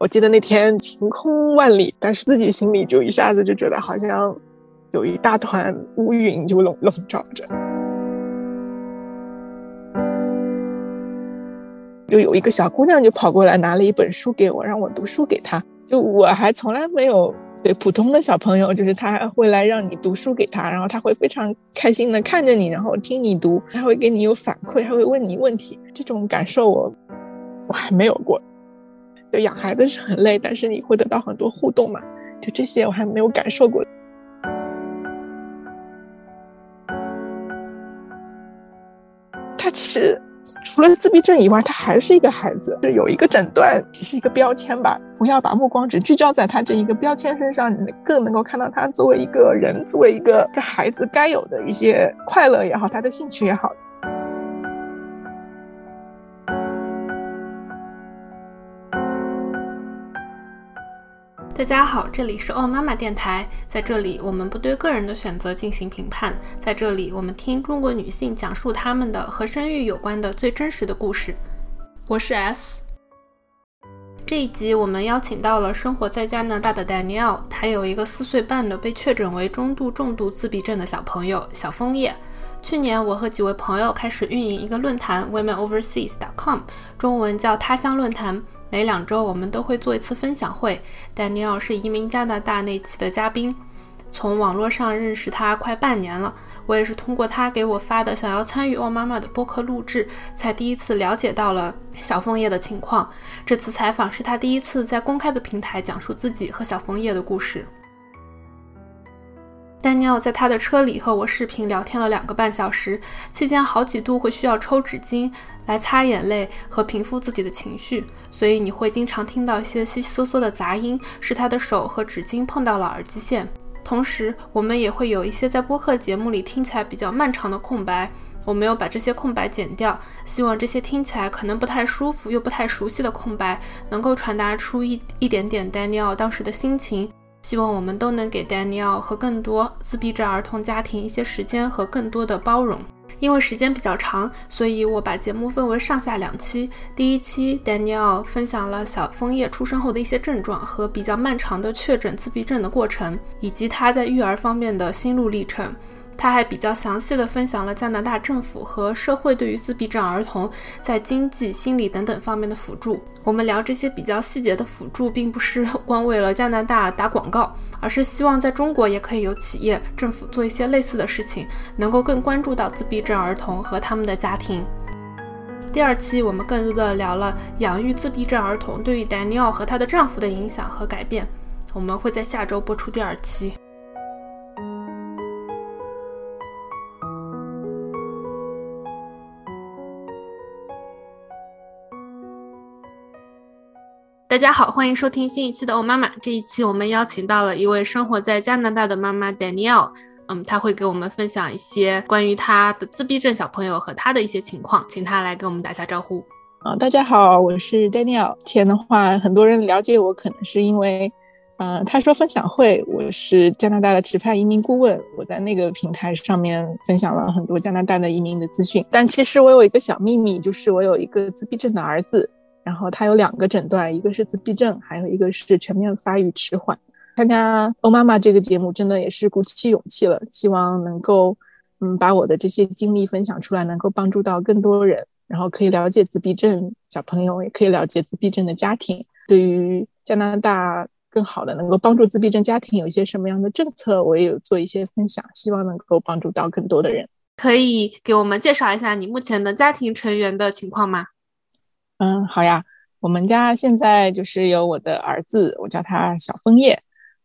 我记得那天晴空万里，但是自己心里就一下子就觉得好像有一大团乌云就笼笼罩着。就有一个小姑娘就跑过来拿了一本书给我，让我读书给她。就我还从来没有对普通的小朋友，就是他会来让你读书给他，然后他会非常开心的看着你，然后听你读，他会给你有反馈，她会问你问题。这种感受我我还没有过。就养孩子是很累，但是你会得到很多互动嘛？就这些我还没有感受过。他其实。除了自闭症以外，他还是一个孩子，是有一个诊断，只是一个标签吧。不要把目光只聚焦在他这一个标签身上，你更能够看到他作为一个人，作为一个孩子该有的一些快乐也好，他的兴趣也好。大家好，这里是哦妈妈电台，在这里我们不对个人的选择进行评判，在这里我们听中国女性讲述她们的和生育有关的最真实的故事。我是 S。这一集我们邀请到了生活在加拿大的 Danielle，她有一个四岁半的被确诊为中度重度自闭症的小朋友小枫叶。去年我和几位朋友开始运营一个论坛 WomenOverseas.com，中文叫他乡论坛。每两周，我们都会做一次分享会。丹尼尔是移民加拿大那期的嘉宾，从网络上认识他快半年了。我也是通过他给我发的想要参与《欧妈妈》的播客录制，才第一次了解到了小枫叶的情况。这次采访是他第一次在公开的平台讲述自己和小枫叶的故事。丹尼尔在他的车里和我视频聊天了两个半小时，期间好几度会需要抽纸巾来擦眼泪和平复自己的情绪，所以你会经常听到一些悉悉嗦嗦的杂音，是他的手和纸巾碰到了耳机线。同时，我们也会有一些在播客节目里听起来比较漫长的空白，我没有把这些空白剪掉，希望这些听起来可能不太舒服又不太熟悉的空白，能够传达出一一点点丹尼尔当时的心情。希望我们都能给 Daniel 和更多自闭症儿童家庭一些时间和更多的包容。因为时间比较长，所以我把节目分为上下两期。第一期，Daniel 分享了小枫叶出生后的一些症状和比较漫长的确诊自闭症的过程，以及他在育儿方面的心路历程。他还比较详细的分享了加拿大政府和社会对于自闭症儿童在经济、心理等等方面的辅助。我们聊这些比较细节的辅助，并不是 光为了加拿大打广告，而是希望在中国也可以有企业、政府做一些类似的事情，能够更关注到自闭症儿童和他们的家庭。第二期我们更多的聊了养育自闭症儿童对于 Daniel 和她的丈夫的影响和改变。我们会在下周播出第二期。大家好，欢迎收听新一期的欧妈妈。这一期我们邀请到了一位生活在加拿大的妈妈 Daniel，嗯，她会给我们分享一些关于她的自闭症小朋友和她的一些情况，请她来给我们打下招呼。啊，大家好，我是 Danielle。前的话，很多人了解我，可能是因为，嗯，他说分享会，我是加拿大的持派移民顾问，我在那个平台上面分享了很多加拿大的移民的资讯。但其实我有一个小秘密，就是我有一个自闭症的儿子。然后他有两个诊断，一个是自闭症，还有一个是全面发育迟缓。参加欧妈妈这个节目，真的也是鼓起勇气了。希望能够，嗯，把我的这些经历分享出来，能够帮助到更多人，然后可以了解自闭症小朋友，也可以了解自闭症的家庭。对于加拿大更好的能够帮助自闭症家庭有一些什么样的政策，我也有做一些分享，希望能够帮助到更多的人。可以给我们介绍一下你目前的家庭成员的情况吗？嗯，好呀。我们家现在就是有我的儿子，我叫他小枫叶，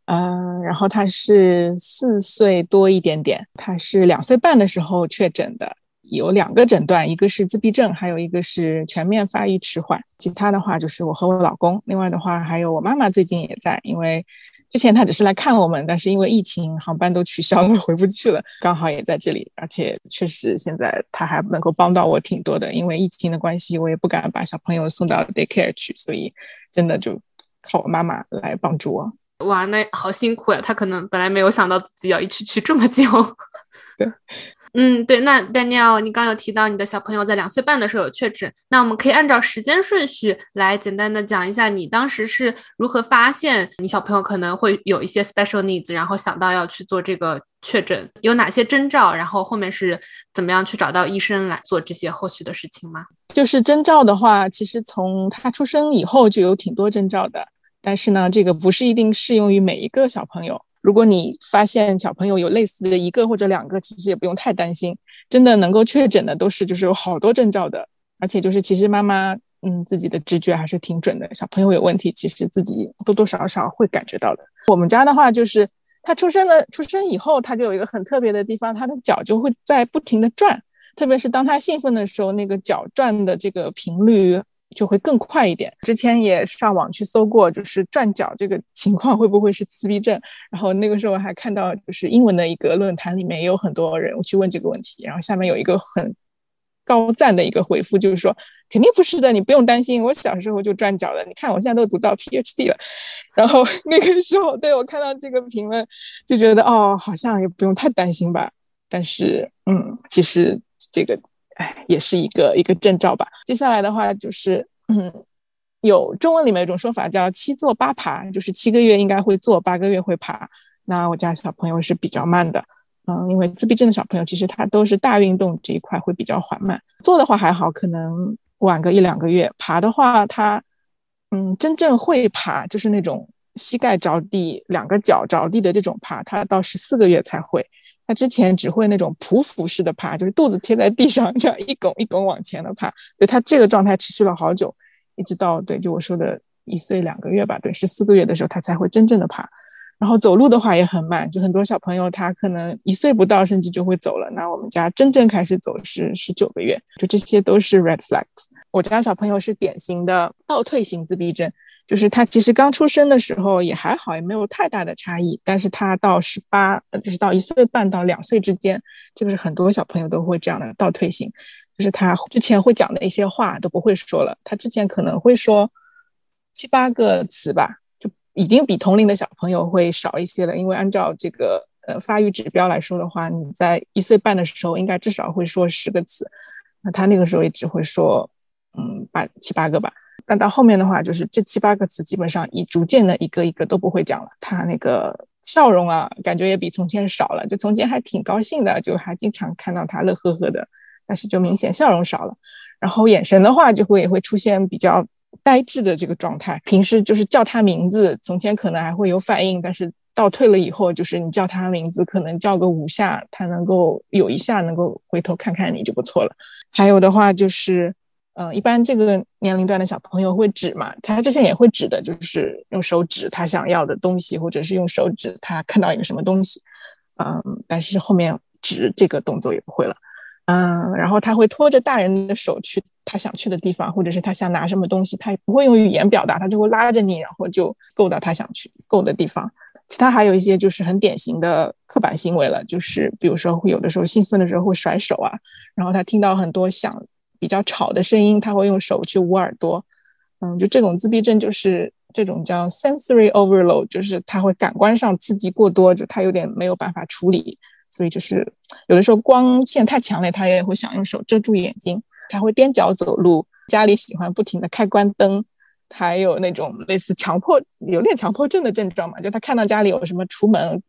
嗯，然后他是四岁多一点点，他是两岁半的时候确诊的，有两个诊断，一个是自闭症，还有一个是全面发育迟缓。其他的话就是我和我老公，另外的话还有我妈妈最近也在，因为。之前他只是来看我们，但是因为疫情，航班都取消了，回不去了。刚好也在这里，而且确实现在他还能够帮到我挺多的。因为疫情的关系，我也不敢把小朋友送到 daycare 去，所以真的就靠我妈妈来帮助我。哇，那好辛苦呀！他可能本来没有想到自己要一起去这么久。对，嗯，对，那 Daniel，你刚有提到你的小朋友在两岁半的时候有确诊，那我们可以按照时间顺序来简单的讲一下，你当时是如何发现你小朋友可能会有一些 special needs，然后想到要去做这个确诊，有哪些征兆，然后后面是怎么样去找到医生来做这些后续的事情吗？就是征兆的话，其实从他出生以后就有挺多征兆的，但是呢，这个不是一定适用于每一个小朋友。如果你发现小朋友有类似的一个或者两个，其实也不用太担心。真的能够确诊的都是就是有好多征兆的，而且就是其实妈妈嗯自己的直觉还是挺准的。小朋友有问题，其实自己多多少少会感觉到的。我们家的话就是他出生的出生以后，他就有一个很特别的地方，他的脚就会在不停的转，特别是当他兴奋的时候，那个脚转的这个频率。就会更快一点。之前也上网去搜过，就是转角这个情况会不会是自闭症？然后那个时候还看到，就是英文的一个论坛里面也有很多人去问这个问题。然后下面有一个很高赞的一个回复，就是说肯定不是的，你不用担心，我小时候就转角的。你看我现在都读到 PhD 了。然后那个时候，对我看到这个评论，就觉得哦，好像也不用太担心吧。但是，嗯，其实这个。哎，也是一个一个征兆吧。接下来的话就是，嗯，有中文里面有一种说法叫“七坐八爬”，就是七个月应该会坐，八个月会爬。那我家小朋友是比较慢的，嗯，因为自闭症的小朋友其实他都是大运动这一块会比较缓慢。坐的话还好，可能晚个一两个月。爬的话，他嗯，真正会爬，就是那种膝盖着地、两个脚着地的这种爬，他到十四个月才会。他之前只会那种匍匐式的爬，就是肚子贴在地上，这样一拱一拱往前的爬。对他这个状态持续了好久，一直到对，就我说的一岁两个月吧，对，十四个月的时候他才会真正的爬。然后走路的话也很慢，就很多小朋友他可能一岁不到甚至就会走了。那我们家真正开始走是十九个月，就这些都是 red flags。我家小朋友是典型的倒退型自闭症。就是他其实刚出生的时候也还好，也没有太大的差异。但是他到十八，就是到一岁半到两岁之间，这个是很多小朋友都会这样的倒退型。就是他之前会讲的一些话都不会说了，他之前可能会说七八个词吧，就已经比同龄的小朋友会少一些了。因为按照这个呃发育指标来说的话，你在一岁半的时候应该至少会说十个词，那他那个时候也只会说嗯八七八个吧。但到后面的话，就是这七八个词基本上已逐渐的一个一个都不会讲了。他那个笑容啊，感觉也比从前少了。就从前还挺高兴的，就还经常看到他乐呵呵的，但是就明显笑容少了。然后眼神的话，就会也会出现比较呆滞的这个状态。平时就是叫他名字，从前可能还会有反应，但是倒退了以后，就是你叫他名字，可能叫个五下，他能够有一下能够回头看看你就不错了。还有的话就是。嗯，一般这个年龄段的小朋友会指嘛，他之前也会指的，就是用手指他想要的东西，或者是用手指他看到一个什么东西。嗯，但是后面指这个动作也不会了。嗯，然后他会拖着大人的手去他想去的地方，或者是他想拿什么东西，他也不会用语言表达，他就会拉着你，然后就够到他想去够的地方。其他还有一些就是很典型的刻板行为了，就是比如说会有的时候兴奋的时候会甩手啊，然后他听到很多响。比较吵的声音，他会用手去捂耳朵，嗯，就这种自闭症就是这种叫 sensory overload，就是他会感官上刺激过多，就他有点没有办法处理，所以就是有的时候光线太强烈，他也会想用手遮住眼睛，他会踮脚走路，家里喜欢不停的开关灯，还有那种类似强迫有点强迫症的症状嘛，就他看到家里有什么橱门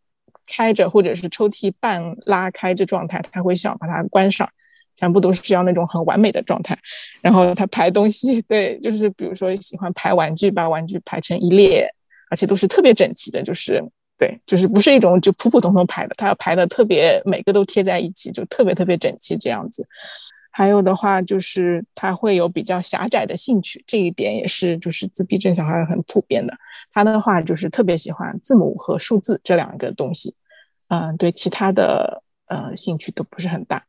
开着或者是抽屉半拉开这状态，他会想把它关上。全部都是要那种很完美的状态，然后他排东西，对，就是比如说喜欢排玩具，把玩具排成一列，而且都是特别整齐的，就是对，就是不是一种就普普通通排的，他要排的特别每个都贴在一起，就特别特别整齐这样子。还有的话就是他会有比较狭窄的兴趣，这一点也是就是自闭症小孩很普遍的。他的话就是特别喜欢字母和数字这两个东西，嗯，对其他的呃兴趣都不是很大。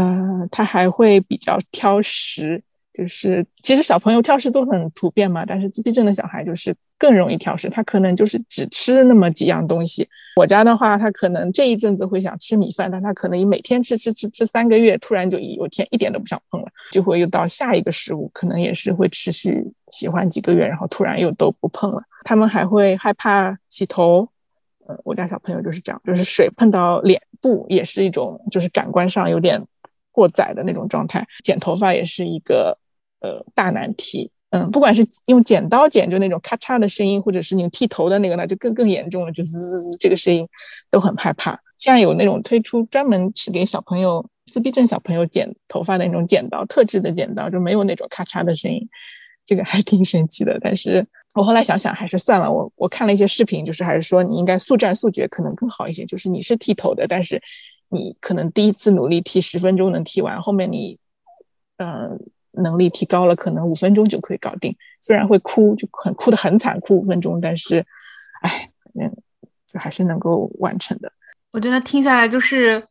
嗯，他还会比较挑食，就是其实小朋友挑食都很普遍嘛，但是自闭症的小孩就是更容易挑食，他可能就是只吃那么几样东西。我家的话，他可能这一阵子会想吃米饭，但他可能每天吃吃吃吃三个月，突然就有天一点都不想碰了，就会又到下一个食物，可能也是会持续喜欢几个月，然后突然又都不碰了。他们还会害怕洗头。我家小朋友就是这样，就是水碰到脸部也是一种就是感官上有点过载的那种状态，剪头发也是一个呃大难题。嗯，不管是用剪刀剪，就那种咔嚓的声音，或者是你剃头的那个，那就更更严重了，就滋滋滋这个声音都很害怕。像有那种推出专门是给小朋友自闭症小朋友剪头发的那种剪刀，特制的剪刀，就没有那种咔嚓的声音，这个还挺神奇的。但是我后来想想，还是算了。我我看了一些视频，就是还是说你应该速战速决可能更好一些。就是你是剃头的，但是你可能第一次努力踢十分钟能踢完，后面你嗯。能力提高了，可能五分钟就可以搞定。虽然会哭，就很哭得很惨，哭五分钟，但是，哎，嗯，就还是能够完成的。我觉得听下来就是，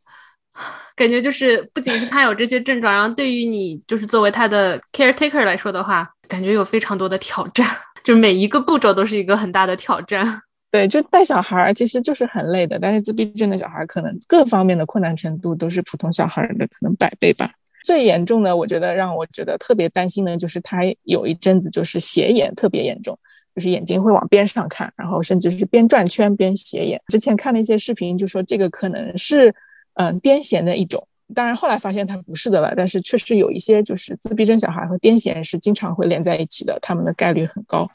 感觉就是不仅是他有这些症状，然后对于你就是作为他的 caretaker 来说的话，感觉有非常多的挑战，就每一个步骤都是一个很大的挑战。对，就带小孩儿其实就是很累的，但是自闭症的小孩可能各方面的困难程度都是普通小孩的可能百倍吧。最严重的，我觉得让我觉得特别担心的，就是他有一阵子就是斜眼特别严重，就是眼睛会往边上看，然后甚至是边转圈边斜眼。之前看了一些视频，就说这个可能是嗯癫痫的一种，当然后来发现他不是的了，但是确实有一些就是自闭症小孩和癫痫是经常会连在一起的，他们的概率很高。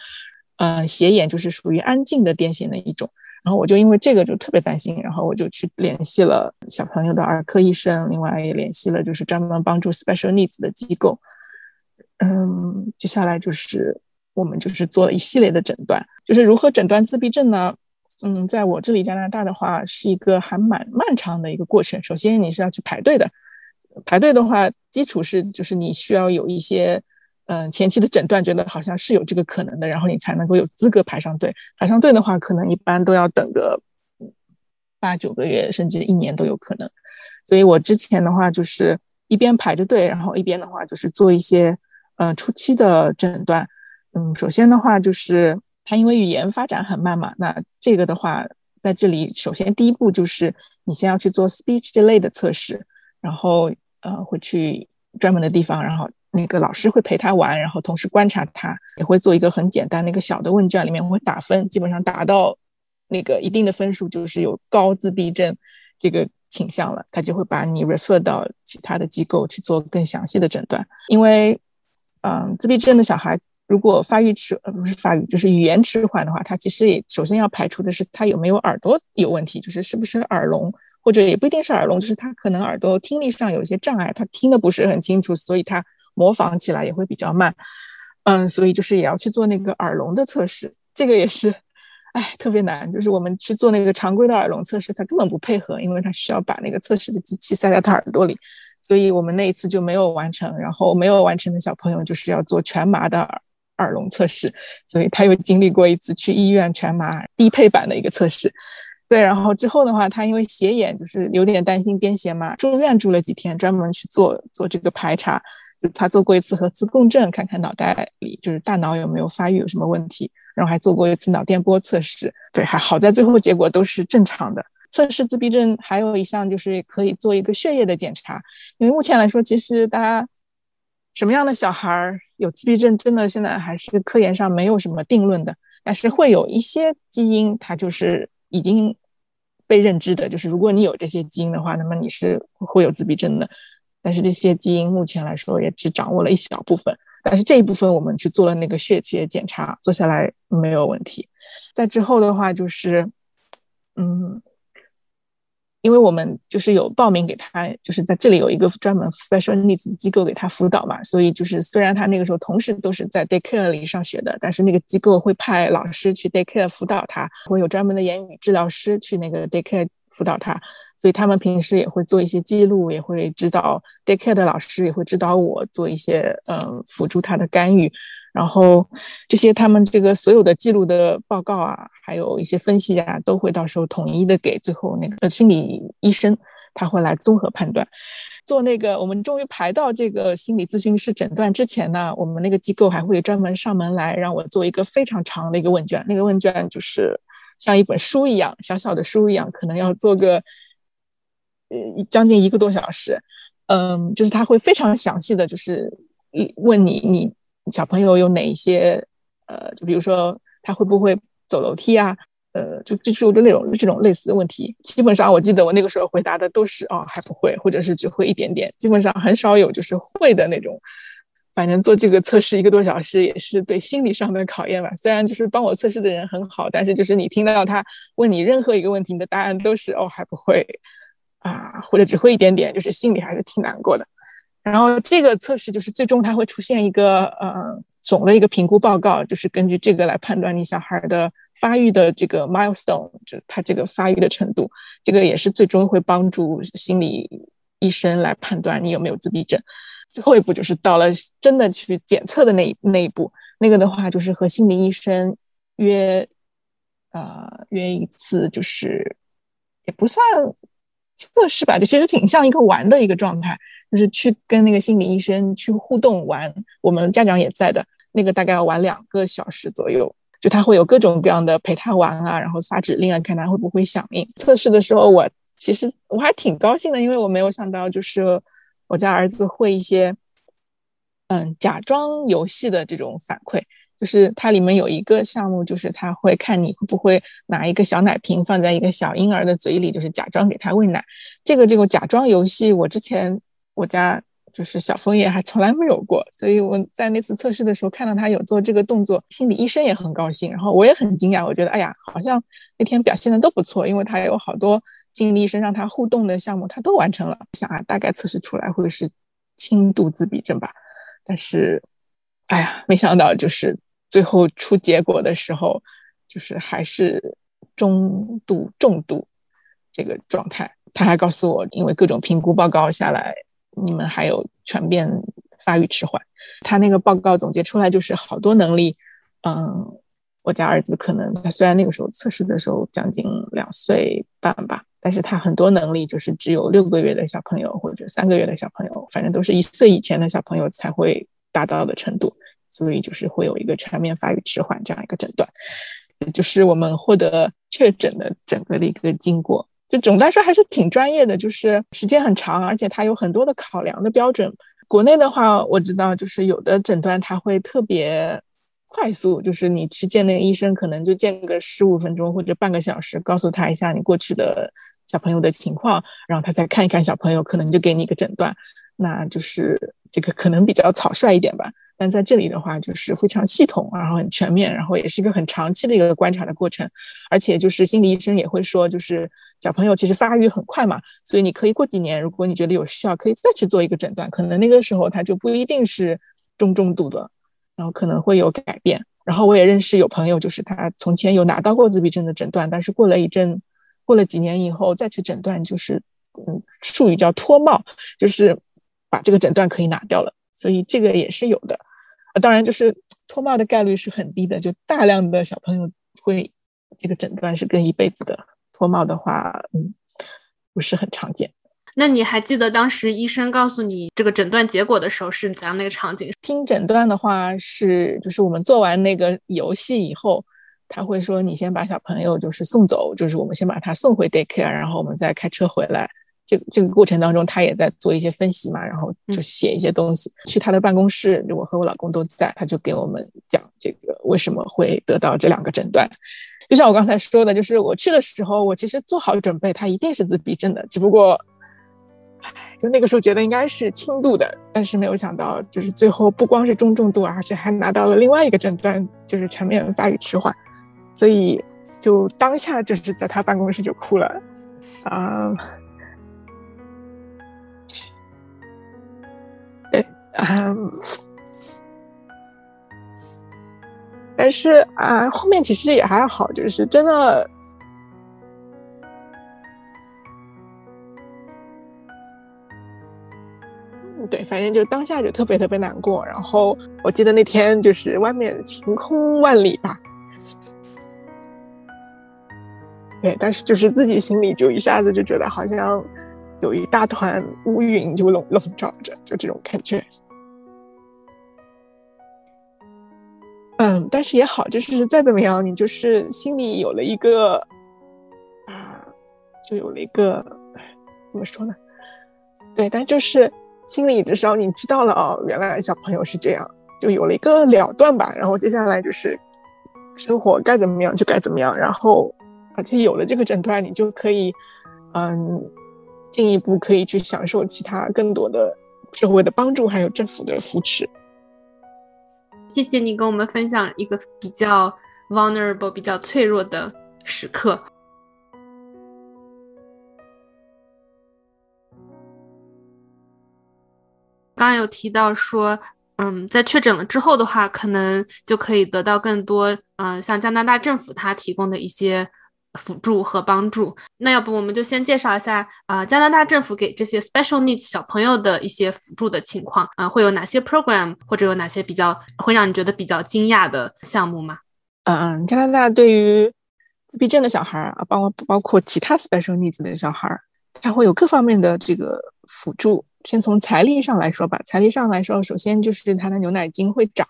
嗯，斜眼就是属于安静的癫痫的一种。然后我就因为这个就特别担心，然后我就去联系了小朋友的儿科医生，另外也联系了就是专门帮助 special needs 的机构。嗯，接下来就是我们就是做了一系列的诊断，就是如何诊断自闭症呢？嗯，在我这里加拿大的话是一个还蛮漫长的一个过程。首先你是要去排队的，排队的话基础是就是你需要有一些。嗯，前期的诊断觉得好像是有这个可能的，然后你才能够有资格排上队。排上队的话，可能一般都要等个八九个月，甚至一年都有可能。所以我之前的话就是一边排着队，然后一边的话就是做一些呃初期的诊断。嗯，首先的话就是他因为语言发展很慢嘛，那这个的话在这里首先第一步就是你先要去做 speech delay 的测试，然后呃会去专门的地方，然后。那个老师会陪他玩，然后同时观察他，也会做一个很简单的一个小的问卷，里面会打分，基本上达到那个一定的分数，就是有高自闭症这个倾向了，他就会把你 refer 到其他的机构去做更详细的诊断。因为，嗯，自闭症的小孩如果发育迟，呃，不是发育，就是语言迟缓的话，他其实也首先要排除的是他有没有耳朵有问题，就是是不是耳聋，或者也不一定是耳聋，就是他可能耳朵听力上有一些障碍，他听的不是很清楚，所以他。模仿起来也会比较慢，嗯，所以就是也要去做那个耳聋的测试，这个也是，哎，特别难。就是我们去做那个常规的耳聋测试，他根本不配合，因为他需要把那个测试的机器塞在他耳朵里，所以我们那一次就没有完成。然后没有完成的小朋友就是要做全麻的耳耳聋测试，所以他又经历过一次去医院全麻低配版的一个测试。对，然后之后的话，他因为斜眼，就是有点担心癫痫嘛，住院住了几天，专门去做做这个排查。他做过一次核磁共振，看看脑袋里就是大脑有没有发育有什么问题，然后还做过一次脑电波测试，对，还好在最后结果都是正常的。测试自闭症还有一项就是可以做一个血液的检查，因为目前来说，其实大家什么样的小孩有自闭症，真的现在还是科研上没有什么定论的，但是会有一些基因，它就是已经被认知的，就是如果你有这些基因的话，那么你是会有自闭症的。但是这些基因目前来说也只掌握了一小部分，但是这一部分我们去做了那个血液检查，做下来没有问题。在之后的话就是，嗯，因为我们就是有报名给他，就是在这里有一个专门 special needs 机构给他辅导嘛，所以就是虽然他那个时候同时都是在 daycare 里上学的，但是那个机构会派老师去 daycare 辅导他，会有专门的言语治疗师去那个 daycare 辅导他。所以他们平时也会做一些记录，也会指导 daycare 的老师也会指导我做一些嗯辅助他的干预，然后这些他们这个所有的记录的报告啊，还有一些分析啊，都会到时候统一的给最后那个心理医生，他会来综合判断。做那个我们终于排到这个心理咨询师诊断之前呢，我们那个机构还会专门上门来让我做一个非常长的一个问卷，那个问卷就是像一本书一样小小的书一样，可能要做个。呃，将近一个多小时，嗯，就是他会非常详细的就是问你，你小朋友有哪一些，呃，就比如说他会不会走楼梯啊，呃，就就就那种这种类似的问题，基本上我记得我那个时候回答的都是哦还不会，或者是只会一点点，基本上很少有就是会的那种。反正做这个测试一个多小时也是对心理上的考验吧。虽然就是帮我测试的人很好，但是就是你听到他问你任何一个问题，你的答案都是哦还不会啊，或者只会一点点，就是心里还是挺难过的。然后这个测试就是最终它会出现一个呃总的一个评估报告，就是根据这个来判断你小孩的发育的这个 milestone，就是他这个发育的程度。这个也是最终会帮助心理医生来判断你有没有自闭症。最后一步就是到了真的去检测的那那一步，那个的话就是和心理医生约，呃约一次，就是也不算测试吧，就其实挺像一个玩的一个状态，就是去跟那个心理医生去互动玩，我们家长也在的，那个大概要玩两个小时左右，就他会有各种各样的陪他玩啊，然后发指令啊，看他会不会响应。测试的时候，我其实我还挺高兴的，因为我没有想到就是。我家儿子会一些，嗯，假装游戏的这种反馈，就是它里面有一个项目，就是他会看你会不会拿一个小奶瓶放在一个小婴儿的嘴里，就是假装给他喂奶。这个这个假装游戏，我之前我家就是小枫叶还从来没有过，所以我在那次测试的时候看到他有做这个动作，心理医生也很高兴，然后我也很惊讶，我觉得哎呀，好像那天表现的都不错，因为他有好多。心理医生让他互动的项目，他都完成了。想啊，大概测试出来会是轻度自闭症吧。但是，哎呀，没想到就是最后出结果的时候，就是还是中度、重度这个状态。他还告诉我，因为各种评估报告下来，你们还有全变发育迟缓。他那个报告总结出来就是好多能力，嗯，我家儿子可能他虽然那个时候测试的时候将近两岁半吧。但是他很多能力就是只有六个月的小朋友或者三个月的小朋友，反正都是一岁以前的小朋友才会达到的程度，所以就是会有一个全面发育迟缓这样一个诊断，就是我们获得确诊的整个的一个经过。就总的来说还是挺专业的，就是时间很长，而且它有很多的考量的标准。国内的话，我知道就是有的诊断它会特别。快速就是你去见那个医生，可能就见个十五分钟或者半个小时，告诉他一下你过去的小朋友的情况，然后他再看一看小朋友，可能就给你一个诊断。那就是这个可能比较草率一点吧。但在这里的话，就是非常系统，然后很全面，然后也是一个很长期的一个观察的过程。而且就是心理医生也会说，就是小朋友其实发育很快嘛，所以你可以过几年，如果你觉得有需要，可以再去做一个诊断，可能那个时候他就不一定是中重度的。然后可能会有改变。然后我也认识有朋友，就是他从前有拿到过自闭症的诊断，但是过了一阵，过了几年以后再去诊断，就是嗯，术语叫脱帽，就是把这个诊断可以拿掉了。所以这个也是有的。当然，就是脱帽的概率是很低的，就大量的小朋友会这个诊断是跟一辈子的。脱帽的话，嗯，不是很常见。那你还记得当时医生告诉你这个诊断结果的时候是怎样那个场景？听诊断的话是，就是我们做完那个游戏以后，他会说你先把小朋友就是送走，就是我们先把他送回 daycare，然后我们再开车回来。这个这个过程当中，他也在做一些分析嘛，然后就写一些东西。去他的办公室，我和我老公都在，他就给我们讲这个为什么会得到这两个诊断。就像我刚才说的，就是我去的时候，我其实做好准备，他一定是自闭症的，只不过。就那个时候觉得应该是轻度的，但是没有想到，就是最后不光是中重度，而且还拿到了另外一个诊断，就是全面发育迟缓。所以就当下就是在他办公室就哭了，啊，对，啊，但是啊，后面其实也还好，就是真的。对，反正就当下就特别特别难过。然后我记得那天就是外面晴空万里吧，对，但是就是自己心里就一下子就觉得好像有一大团乌云就笼笼罩着，就这种感觉。嗯，但是也好，就是再怎么样，你就是心里有了一个啊，就有了一个怎么说呢？对，但就是。心里至少你知道了哦，原来小朋友是这样，就有了一个了断吧。然后接下来就是生活该怎么样就该怎么样。然后而且有了这个诊断，你就可以，嗯，进一步可以去享受其他更多的社会的帮助，还有政府的扶持。谢谢你跟我们分享一个比较 vulnerable、比较脆弱的时刻。刚刚有提到说，嗯，在确诊了之后的话，可能就可以得到更多，嗯，像加拿大政府它提供的一些辅助和帮助。那要不我们就先介绍一下，啊，加拿大政府给这些 special needs 小朋友的一些辅助的情况，啊，会有哪些 program，或者有哪些比较会让你觉得比较惊讶的项目吗？嗯，加拿大对于自闭症的小孩啊，包括包括其他 special needs 的小孩，他会有各方面的这个辅助。先从财力上来说吧，财力上来说，首先就是他的牛奶金会涨，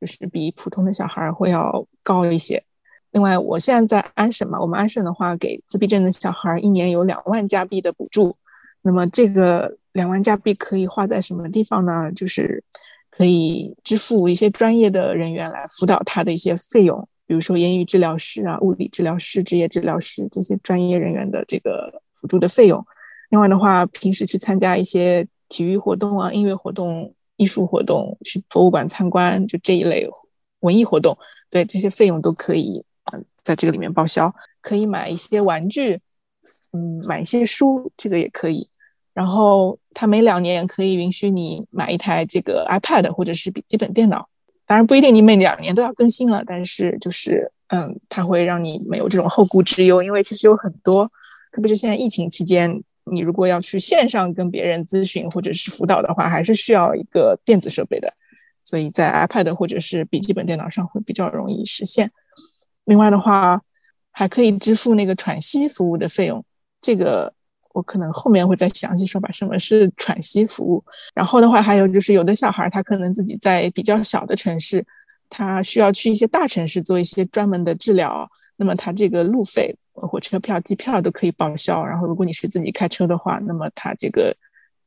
就是比普通的小孩会要高一些。另外，我现在在安省嘛，我们安省的话，给自闭症的小孩一年有两万加币的补助。那么这个两万加币可以花在什么地方呢？就是可以支付一些专业的人员来辅导他的一些费用，比如说言语治疗师啊、物理治疗师、职业治疗师这些专业人员的这个辅助的费用。另外的话，平时去参加一些体育活动啊、音乐活动、艺术活动，去博物馆参观，就这一类文艺活动，对这些费用都可以在这个里面报销。可以买一些玩具，嗯，买一些书，这个也可以。然后他每两年可以允许你买一台这个 iPad 或者是笔记本电脑，当然不一定你每两年都要更新了，但是就是嗯，它会让你没有这种后顾之忧，因为其实有很多，特别是现在疫情期间。你如果要去线上跟别人咨询或者是辅导的话，还是需要一个电子设备的，所以在 iPad 或者是笔记本电脑上会比较容易实现。另外的话，还可以支付那个喘息服务的费用，这个我可能后面会再详细说吧。什么是喘息服务？然后的话，还有就是有的小孩他可能自己在比较小的城市，他需要去一些大城市做一些专门的治疗，那么他这个路费。火车票、机票都可以报销，然后如果你是自己开车的话，那么他这个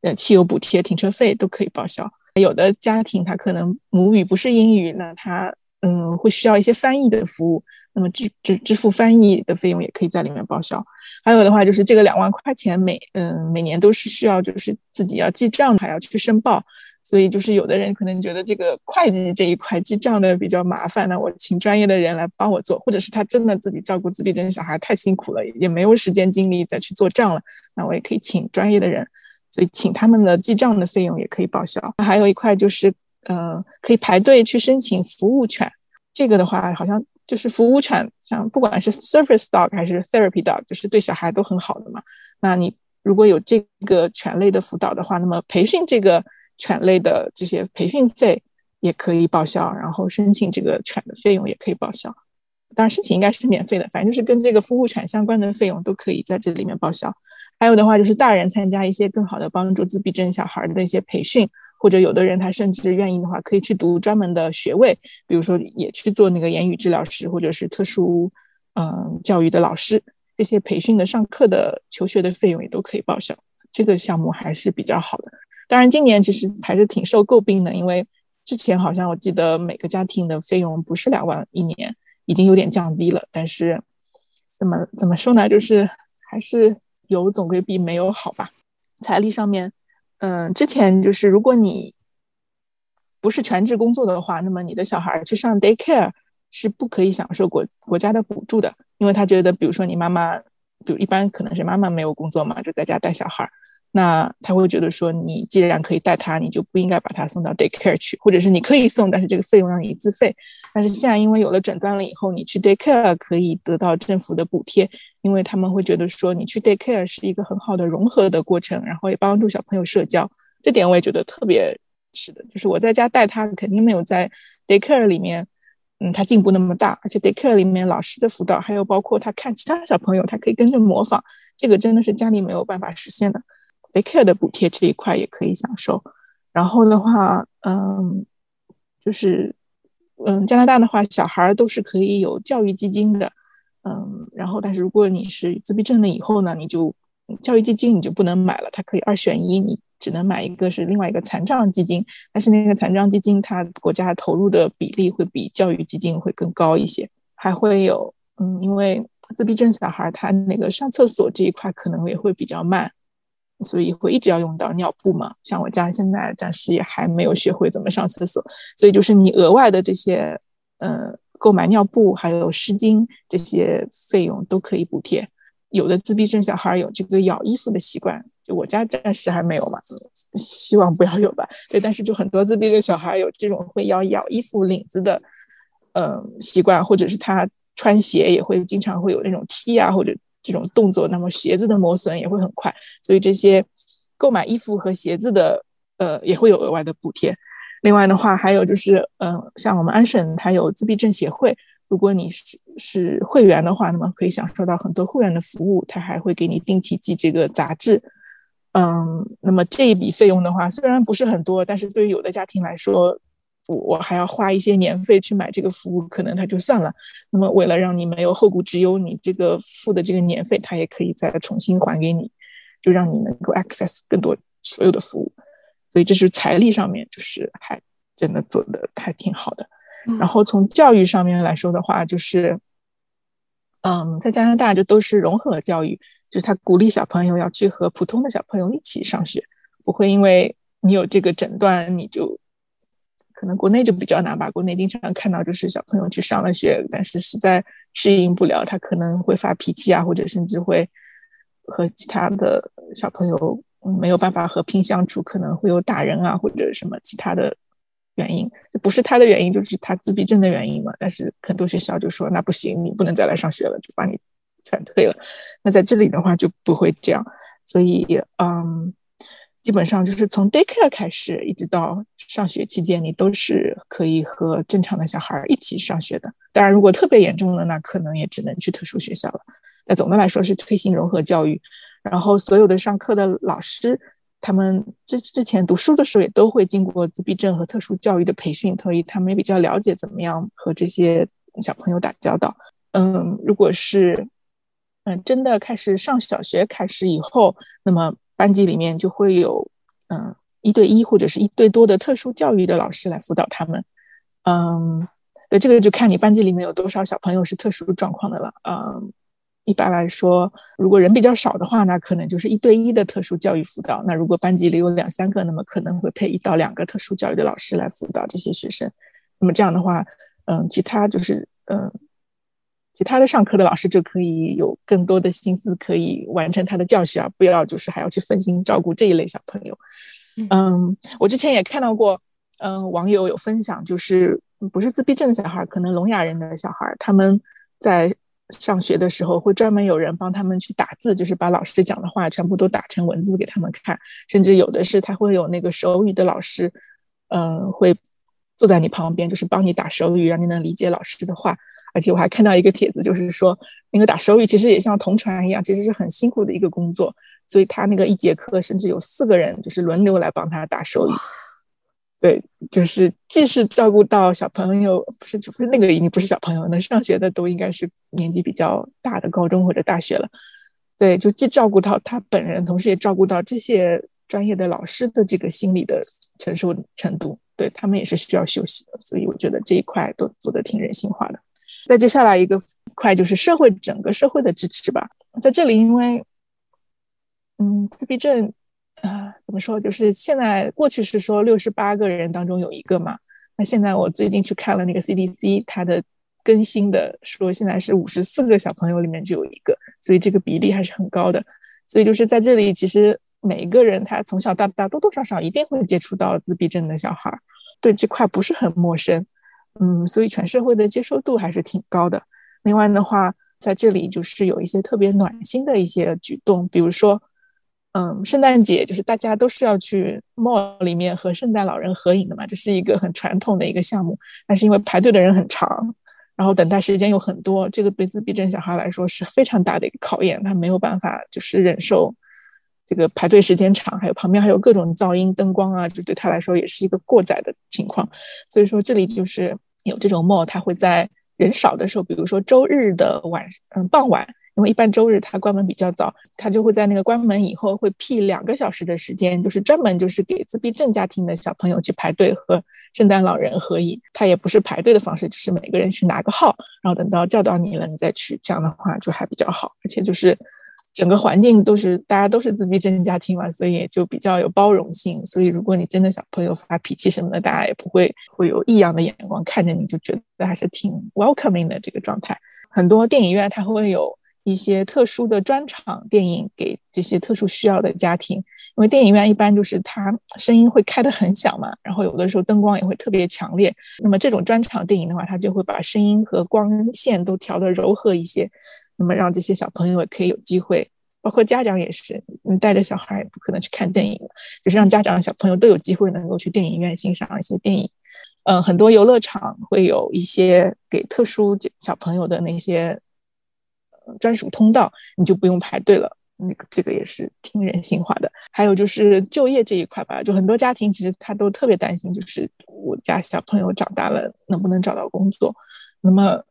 呃汽油补贴、停车费都可以报销。有的家庭他可能母语不是英语，那他嗯会需要一些翻译的服务，那么支支支付翻译的费用也可以在里面报销。还有的话就是这个两万块钱每嗯每年都是需要就是自己要记账，还要去申报。所以就是有的人可能觉得这个会计这一块记账的比较麻烦，那我请专业的人来帮我做，或者是他真的自己照顾自闭症小孩太辛苦了，也没有时间精力再去做账了，那我也可以请专业的人，所以请他们的记账的费用也可以报销。还有一块就是，嗯，可以排队去申请服务犬，这个的话好像就是服务犬，像不管是 Service Dog 还是 Therapy Dog，就是对小孩都很好的嘛。那你如果有这个犬类的辅导的话，那么培训这个。犬类的这些培训费也可以报销，然后申请这个犬的费用也可以报销。当然，申请应该是免费的，反正就是跟这个服务犬相关的费用都可以在这里面报销。还有的话，就是大人参加一些更好的帮助自闭症小孩的一些培训，或者有的人他甚至愿意的话，可以去读专门的学位，比如说也去做那个言语治疗师，或者是特殊嗯教育的老师，这些培训的上课的求学的费用也都可以报销。这个项目还是比较好的。当然，今年其实还是挺受诟病的，因为之前好像我记得每个家庭的费用不是两万一年，已经有点降低了。但是怎么怎么说呢，就是还是有总归比没有好吧。财力上面，嗯，之前就是如果你不是全职工作的话，那么你的小孩去上 daycare 是不可以享受国国家的补助的，因为他觉得，比如说你妈妈，就一般可能是妈妈没有工作嘛，就在家带小孩。那他会觉得说，你既然可以带他，你就不应该把他送到 daycare 去，或者是你可以送，但是这个费用让你自费。但是现在因为有了诊断了以后，你去 daycare 可以得到政府的补贴，因为他们会觉得说，你去 daycare 是一个很好的融合的过程，然后也帮助小朋友社交。这点我也觉得特别是的，就是我在家带他，肯定没有在 daycare 里面，嗯，他进步那么大。而且 daycare 里面老师的辅导，还有包括他看其他小朋友，他可以跟着模仿，这个真的是家里没有办法实现的。Daycare 的补贴这一块也可以享受，然后的话，嗯，就是，嗯，加拿大的话，小孩都是可以有教育基金的，嗯，然后但是如果你是自闭症了以后呢，你就教育基金你就不能买了，它可以二选一，你只能买一个是另外一个残障基金，但是那个残障基金它国家投入的比例会比教育基金会更高一些，还会有，嗯，因为自闭症小孩他那个上厕所这一块可能也会比较慢，所以会一直要用到尿布嘛。像我家现在暂时也还没有学会怎么上厕所，所以就是你额外的这些，呃，购买尿布还有湿巾这些费用都可以补贴。有的自闭症小孩有这个咬衣服的习惯，就我家暂时还没有嘛，希望不要有吧。对，但是就很多自闭症小孩有这种会要咬衣服领子的，嗯，习惯，或者是他。穿鞋也会经常会有那种踢啊或者这种动作，那么鞋子的磨损也会很快，所以这些购买衣服和鞋子的呃也会有额外的补贴。另外的话，还有就是嗯，像我们安省它有自闭症协会，如果你是是会员的话，那么可以享受到很多会员的服务，它还会给你定期寄这个杂志。嗯，那么这一笔费用的话，虽然不是很多，但是对于有的家庭来说。我我还要花一些年费去买这个服务，可能他就算了。那么为了让你没有后顾之忧，你这个付的这个年费，他也可以再重新还给你，就让你能够 access 更多所有的服务。所以这是财力上面，就是还真的做的还挺好的。然后从教育上面来说的话，就是，嗯，在加拿大就都是融合教育，就是他鼓励小朋友要去和普通的小朋友一起上学，不会因为你有这个诊断你就。可能国内就比较难吧，国内经常看到就是小朋友去上了学，但是实在适应不了，他可能会发脾气啊，或者甚至会和其他的小朋友没有办法和平相处，可能会有打人啊或者什么其他的原因，这不是他的原因，就是他自闭症的原因嘛。但是很多学校就说那不行，你不能再来上学了，就把你劝退了。那在这里的话就不会这样，所以嗯。基本上就是从 daycare 开始，一直到上学期间，你都是可以和正常的小孩一起上学的。当然，如果特别严重了，那可能也只能去特殊学校了。但总的来说是推行融合教育，然后所有的上课的老师，他们之之前读书的时候也都会经过自闭症和特殊教育的培训，所以他们也比较了解怎么样和这些小朋友打交道。嗯，如果是嗯真的开始上小学开始以后，那么。班级里面就会有，嗯，一对一或者是一对多的特殊教育的老师来辅导他们，嗯，对，这个就看你班级里面有多少小朋友是特殊状况的了，嗯，一般来说，如果人比较少的话，那可能就是一对一的特殊教育辅导。那如果班级里有两三个，那么可能会配一到两个特殊教育的老师来辅导这些学生。那么这样的话，嗯，其他就是，嗯。其他的上课的老师就可以有更多的心思，可以完成他的教学啊，不要就是还要去分心照顾这一类小朋友。嗯，我之前也看到过，嗯，网友有分享，就是不是自闭症的小孩，可能聋哑人的小孩，他们在上学的时候会专门有人帮他们去打字，就是把老师讲的话全部都打成文字给他们看，甚至有的是他会有那个手语的老师，嗯，会坐在你旁边，就是帮你打手语，让你能理解老师的话。而且我还看到一个帖子，就是说那个打手语其实也像同传一样，其实是很辛苦的一个工作。所以他那个一节课甚至有四个人，就是轮流来帮他打手语。对，就是既是照顾到小朋友，不是不是那个已经不是小朋友，能上学的都应该是年纪比较大的高中或者大学了。对，就既照顾到他本人，同时也照顾到这些专业的老师的这个心理的承受程度。对他们也是需要休息的，所以我觉得这一块都做的挺人性化的。再接下来一个块就是社会整个社会的支持吧，在这里，因为，嗯，自闭症，啊，怎么说？就是现在过去是说六十八个人当中有一个嘛，那现在我最近去看了那个 CDC 它的更新的说，现在是五十四个小朋友里面就有一个，所以这个比例还是很高的。所以就是在这里，其实每一个人他从小到大多多少少一定会接触到自闭症的小孩，对这块不是很陌生。嗯，所以全社会的接受度还是挺高的。另外的话，在这里就是有一些特别暖心的一些举动，比如说，嗯，圣诞节就是大家都是要去 mall 里面和圣诞老人合影的嘛，这是一个很传统的一个项目。但是因为排队的人很长，然后等待时间又很多，这个对自闭症小孩来说是非常大的一个考验，他没有办法就是忍受。这个排队时间长，还有旁边还有各种噪音、灯光啊，就对他来说也是一个过载的情况。所以说这里就是有这种 mall，他会在人少的时候，比如说周日的晚，嗯，傍晚，因为一般周日他关门比较早，他就会在那个关门以后会辟两个小时的时间，就是专门就是给自闭症家庭的小朋友去排队和圣诞老人合影，他也不是排队的方式，就是每个人去拿个号，然后等到叫到你了，你再去，这样的话就还比较好，而且就是整个环境都是大家都是自闭症家庭嘛，所以就比较有包容性，所以如果你真的小朋友发脾气什么的，大家也不会会有异样的眼光看着你，就觉得还是挺 welcoming 的这个状态。很多电影院它会有一些特殊的专场电影给这些特殊需要的家庭。因为电影院一般就是它声音会开得很小嘛，然后有的时候灯光也会特别强烈。那么这种专场电影的话，它就会把声音和光线都调得柔和一些，那么让这些小朋友也可以有机会，包括家长也是，你带着小孩也不可能去看电影，就是让家长小朋友都有机会能够去电影院欣赏一些电影。嗯，很多游乐场会有一些给特殊小朋友的那些专属通道，你就不用排队了。那个这个也是挺人性化的，还有就是就业这一块吧，就很多家庭其实他都特别担心，就是我家小朋友长大了能不能找到工作。那么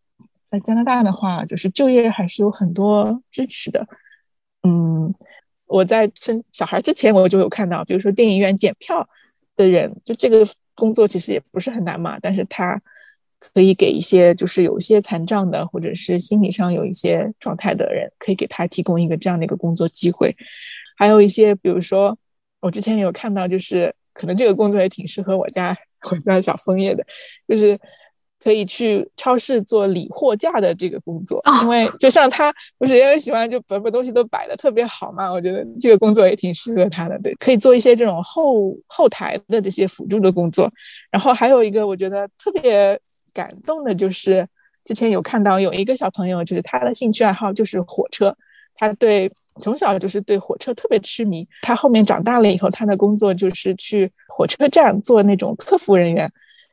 在加拿大的话，就是就业还是有很多支持的。嗯，我在生小孩之前我就有看到，比如说电影院检票的人，就这个工作其实也不是很难嘛，但是他。可以给一些就是有一些残障的，或者是心理上有一些状态的人，可以给他提供一个这样的一个工作机会。还有一些，比如说我之前有看到，就是可能这个工作也挺适合我家 我家小枫叶的，就是可以去超市做理货架的这个工作。因为就像他不是因为喜欢就把把东西都摆的特别好嘛，我觉得这个工作也挺适合他的。对，可以做一些这种后后台的这些辅助的工作。然后还有一个我觉得特别。感动的就是，之前有看到有一个小朋友，就是他的兴趣爱好就是火车，他对从小就是对火车特别痴迷。他后面长大了以后，他的工作就是去火车站做那种客服人员，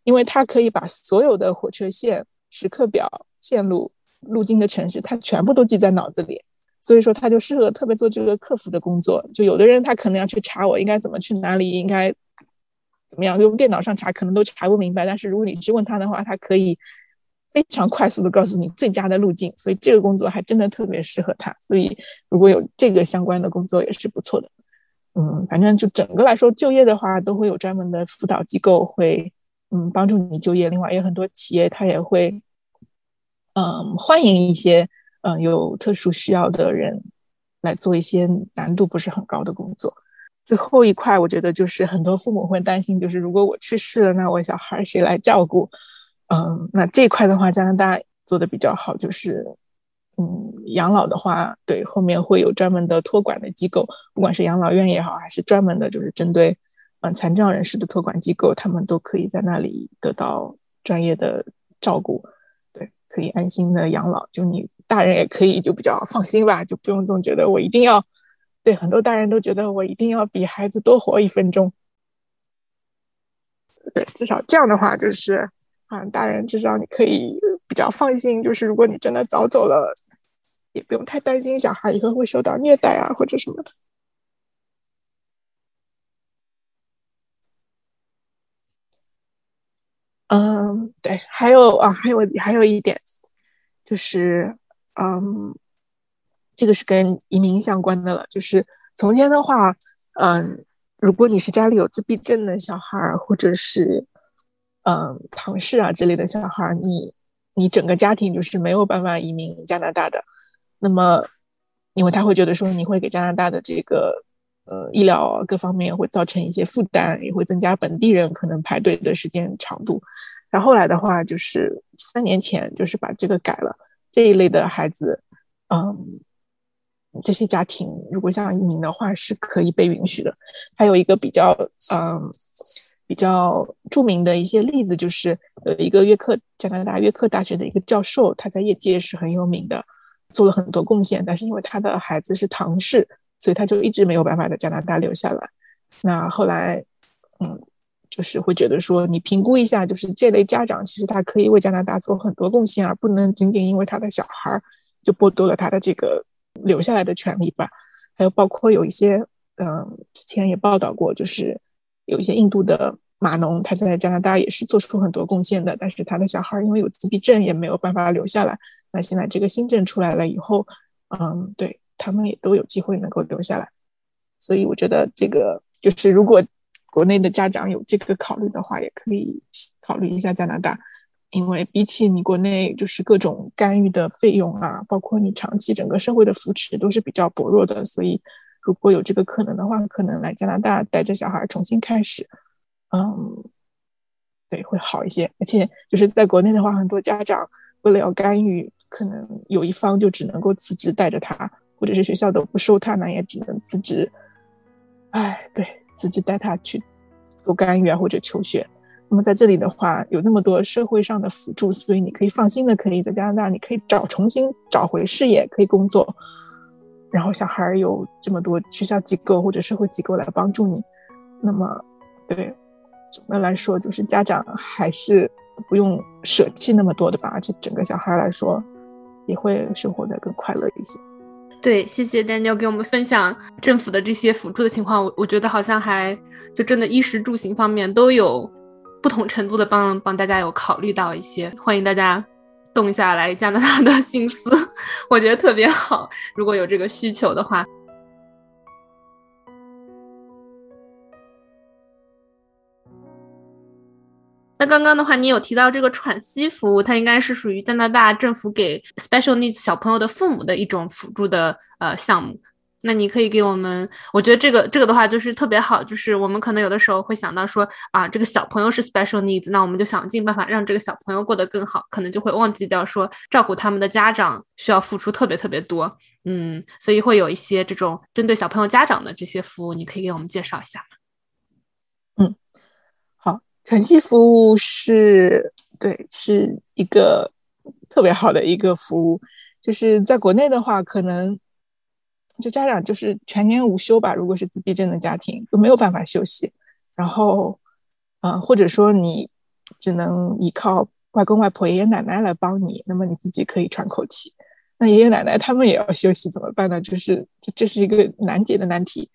因为他可以把所有的火车线、时刻表、线路、路径的城市，他全部都记在脑子里，所以说他就适合特别做这个客服的工作。就有的人他可能要去查我应该怎么去哪里，应该。怎么样？用电脑上查可能都查不明白，但是如果你去问他的话，他可以非常快速的告诉你最佳的路径。所以这个工作还真的特别适合他。所以如果有这个相关的工作也是不错的。嗯，反正就整个来说，就业的话都会有专门的辅导机构会嗯帮助你就业。另外也有很多企业他也会嗯欢迎一些嗯有特殊需要的人来做一些难度不是很高的工作。最后一块，我觉得就是很多父母会担心，就是如果我去世了，那我小孩谁来照顾？嗯，那这块的话，加拿大做的比较好，就是嗯，养老的话，对，后面会有专门的托管的机构，不管是养老院也好，还是专门的，就是针对嗯残障人士的托管机构，他们都可以在那里得到专业的照顾，对，可以安心的养老。就你大人也可以就比较放心吧，就不用总觉得我一定要。对很多大人都觉得我一定要比孩子多活一分钟，对，至少这样的话就是，啊，大人至少你可以比较放心，就是如果你真的早走了，也不用太担心小孩以后会受到虐待啊或者什么的。嗯，对，还有啊，还有还有一点，就是，嗯。这个是跟移民相关的了，就是从前的话，嗯，如果你是家里有自闭症的小孩，或者是嗯唐氏啊之类的小孩，你你整个家庭就是没有办法移民加拿大的。那么，因为他会觉得说你会给加拿大的这个呃医疗各方面会造成一些负担，也会增加本地人可能排队的时间长度。然后来的话，就是三年前就是把这个改了，这一类的孩子，嗯。这些家庭如果想移民的话，是可以被允许的。还有一个比较嗯比较著名的一些例子，就是有一个约克加拿大约克大学的一个教授，他在业界是很有名的，做了很多贡献。但是因为他的孩子是唐氏，所以他就一直没有办法在加拿大留下来。那后来嗯，就是会觉得说，你评估一下，就是这类家长其实他可以为加拿大做很多贡献，而不能仅仅因为他的小孩就剥夺了他的这个。留下来的权利吧，还有包括有一些，嗯，之前也报道过，就是有一些印度的码农，他在加拿大也是做出很多贡献的，但是他的小孩因为有自闭症，也没有办法留下来。那现在这个新政出来了以后，嗯，对他们也都有机会能够留下来。所以我觉得这个就是，如果国内的家长有这个考虑的话，也可以考虑一下加拿大，因为比起你国内就是各种干预的费用啊，包括你长期整个社会的扶持都是比较薄弱的，所以如果有这个可能的话，可能来加拿大带着小孩重新开始，嗯，对，会好一些。而且就是在国内的话，很多家长为了要干预，可能有一方就只能够辞职带着他，或者是学校都不收他，那也只能辞职。哎，对。辞职带他去做干预啊，或者求学。那么在这里的话，有那么多社会上的辅助，所以你可以放心的，可以在加拿大，你可以找重新找回事业，可以工作。然后小孩有这么多学校机构或者社会机构来帮助你。那么，对总的来说，就是家长还是不用舍弃那么多的吧，而且整个小孩来说也会生活的更快乐一些。对，谢谢 Daniel 给我们分享政府的这些辅助的情况。我我觉得好像还就真的衣食住行方面都有不同程度的帮帮大家有考虑到一些。欢迎大家动一下来加拿大的 心思，我觉得特别好。如果有这个需求的话。那刚刚的话，你有提到这个喘息服务，它应该是属于加拿大政府给 special needs 小朋友的父母的一种辅助的呃项目。那你可以给我们，我觉得这个这个的话就是特别好，就是我们可能有的时候会想到说啊，这个小朋友是 special needs，那我们就想尽办法让这个小朋友过得更好，可能就会忘记掉说照顾他们的家长需要付出特别特别多，嗯，所以会有一些这种针对小朋友家长的这些服务，你可以给我们介绍一下？喘息服务是对，是一个特别好的一个服务。就是在国内的话，可能就家长就是全年无休吧。如果是自闭症的家庭，就没有办法休息。然后，嗯，或者说你只能依靠外公外婆、爷爷奶奶来帮你，那么你自己可以喘口气。那爷爷奶奶他们也要休息，怎么办呢？就是这这是一个难解的难题。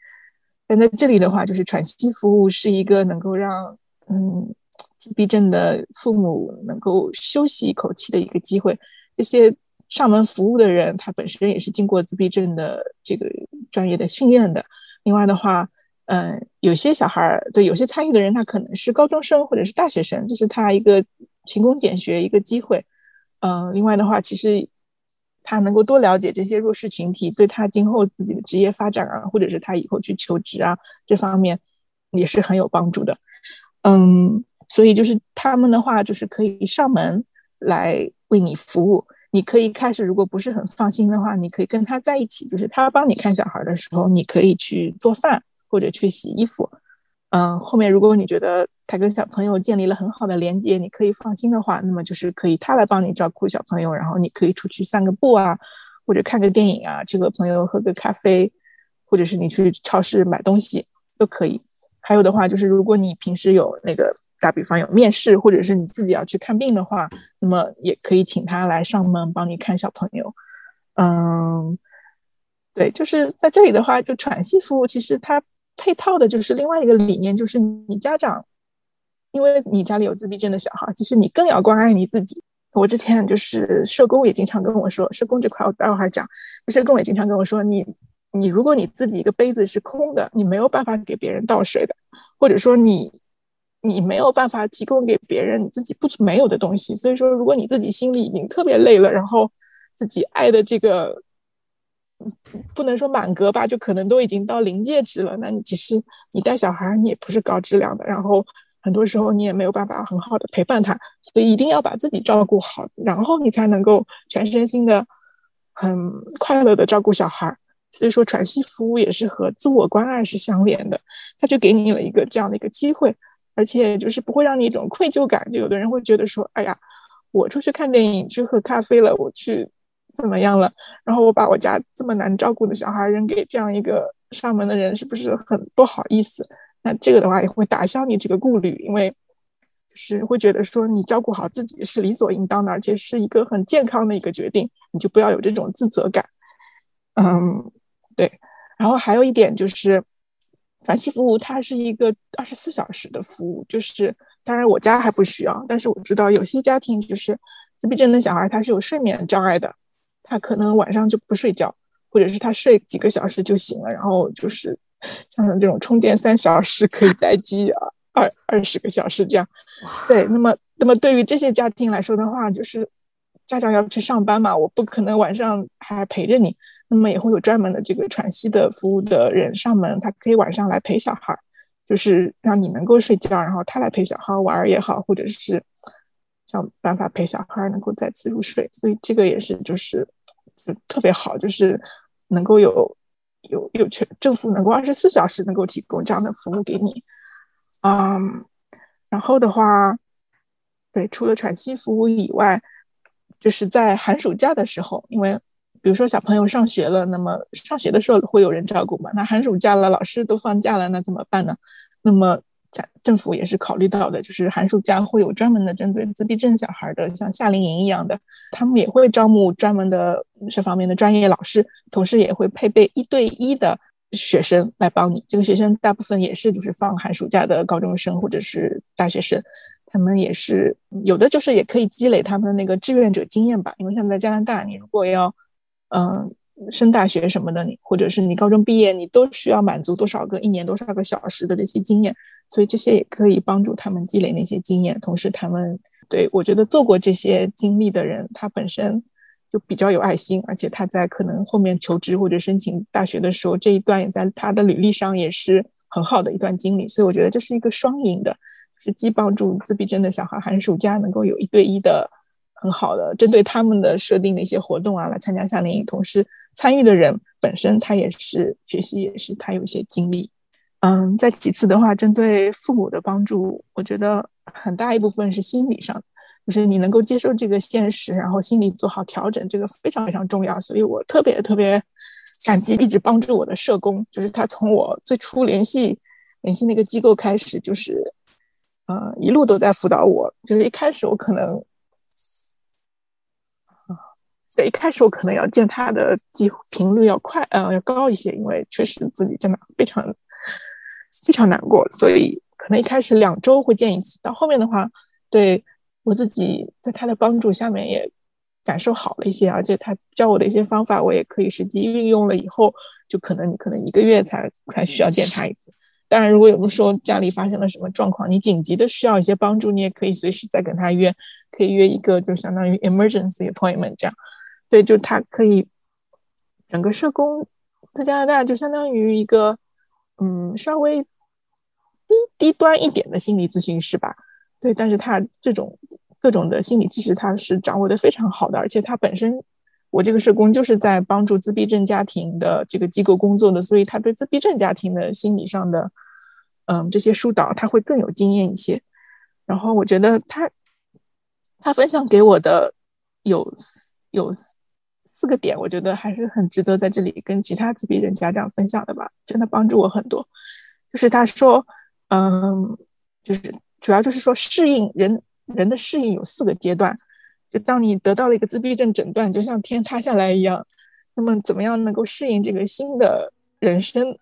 但在这里的话，就是喘息服务是一个能够让嗯，自闭症的父母能够休息一口气的一个机会。这些上门服务的人，他本身也是经过自闭症的这个专业的训练的。另外的话，嗯，有些小孩儿对有些参与的人，他可能是高中生或者是大学生，这是他一个勤工俭学一个机会。嗯，另外的话，其实他能够多了解这些弱势群体，对他今后自己的职业发展啊，或者是他以后去求职啊这方面，也是很有帮助的。嗯，所以就是他们的话，就是可以上门来为你服务。你可以开始，如果不是很放心的话，你可以跟他在一起，就是他帮你看小孩的时候，你可以去做饭或者去洗衣服。嗯，后面如果你觉得他跟小朋友建立了很好的连接，你可以放心的话，那么就是可以他来帮你照顾小朋友，然后你可以出去散个步啊，或者看个电影啊，去和朋友喝个咖啡，或者是你去超市买东西都可以。还有的话就是，如果你平时有那个打比方有面试，或者是你自己要去看病的话，那么也可以请他来上门帮你看小朋友。嗯，对，就是在这里的话，就喘息服务其实它配套的就是另外一个理念，就是你家长，因为你家里有自闭症的小孩，其实你更要关爱你自己。我之前就是社工也经常跟我说，社工这块我待会儿还讲，社工也经常跟我说你。你如果你自己一个杯子是空的，你没有办法给别人倒水的，或者说你你没有办法提供给别人你自己不没有的东西。所以说，如果你自己心里已经特别累了，然后自己爱的这个不能说满格吧，就可能都已经到临界值了，那你其实你带小孩你也不是高质量的，然后很多时候你也没有办法很好的陪伴他，所以一定要把自己照顾好，然后你才能够全身心的很快乐的照顾小孩。所以说，喘息服务也是和自我关爱是相连的，他就给你了一个这样的一个机会，而且就是不会让你一种愧疚感。就有的人会觉得说，哎呀，我出去看电影、去喝咖啡了，我去怎么样了？然后我把我家这么难照顾的小孩扔给这样一个上门的人，是不是很不好意思？那这个的话也会打消你这个顾虑，因为就是会觉得说，你照顾好自己是理所应当的，而且是一个很健康的一个决定，你就不要有这种自责感。嗯。对，然后还有一点就是，反息服务它是一个二十四小时的服务，就是当然我家还不需要，但是我知道有些家庭就是自闭症的小孩他是有睡眠障碍的，他可能晚上就不睡觉，或者是他睡几个小时就醒了，然后就是像这种充电三小时可以待机啊，二二十个小时这样。对，那么那么对于这些家庭来说的话，就是家长要去上班嘛，我不可能晚上还陪着你，那么也会有专门的这个喘息的服务的人上门，他可以晚上来陪小孩，就是让你能够睡觉，然后他来陪小孩玩也好，或者是想办法陪小孩能够再次入睡，所以这个也是就是就特别好，就是能够有。有有权政府能够二十四小时能够提供这样的服务给你，嗯，然后的话，对，除了喘息服务以外，就是在寒暑假的时候，因为比如说小朋友上学了，那么上学的时候会有人照顾嘛，那寒暑假了，老师都放假了，那怎么办呢？那么政政府也是考虑到的，就是寒暑假会有专门的针对自闭症小孩的，像夏令营一样的，他们也会招募专门的。这方面的专业老师，同时也会配备一对一的学生来帮你。这个学生大部分也是就是放寒暑假的高中生或者是大学生，他们也是有的就是也可以积累他们那个志愿者经验吧。因为像在加拿大，你如果要嗯升大学什么的，你或者是你高中毕业，你都需要满足多少个一年多少个小时的这些经验，所以这些也可以帮助他们积累那些经验。同时，他们对我觉得做过这些经历的人，他本身。就比较有爱心，而且他在可能后面求职或者申请大学的时候，这一段也在他的履历上也是很好的一段经历，所以我觉得这是一个双赢的，是既帮助自闭症的小孩寒暑假能够有一对一的很好的针对他们的设定的一些活动啊来参加夏令营，同时参与的人本身他也是学习也是他有一些经历，嗯，再其次的话，针对父母的帮助，我觉得很大一部分是心理上。就是你能够接受这个现实，然后心理做好调整，这个非常非常重要。所以我特别特别感激一直帮助我的社工，就是他从我最初联系联系那个机构开始，就是呃一路都在辅导我。就是一开始我可能，对，一开始我可能要见他的机频率要快，嗯，要高一些，因为确实自己真的非常非常难过，所以可能一开始两周会见一次，到后面的话，对。我自己在他的帮助下面也感受好了一些，而且他教我的一些方法，我也可以实际运用了。以后就可能你可能一个月才才需要见他一次。当然，如果有的时候家里发生了什么状况，你紧急的需要一些帮助，你也可以随时再跟他约，可以约一个就相当于 emergency appointment 这样。对，就他可以整个社工在加拿大就相当于一个嗯稍微低低端一点的心理咨询师吧。对，但是他这种各种的心理知识，他是掌握的非常好的，而且他本身，我这个社工就是在帮助自闭症家庭的这个机构工作的，所以他对自闭症家庭的心理上的，嗯，这些疏导他会更有经验一些。然后我觉得他，他分享给我的有有四个点，我觉得还是很值得在这里跟其他自闭症家长分享的吧，真的帮助我很多。就是他说，嗯，就是。主要就是说，适应人人的适应有四个阶段。就当你得到了一个自闭症诊断，就像天塌下来一样。那么，怎么样能够适应这个新的人生？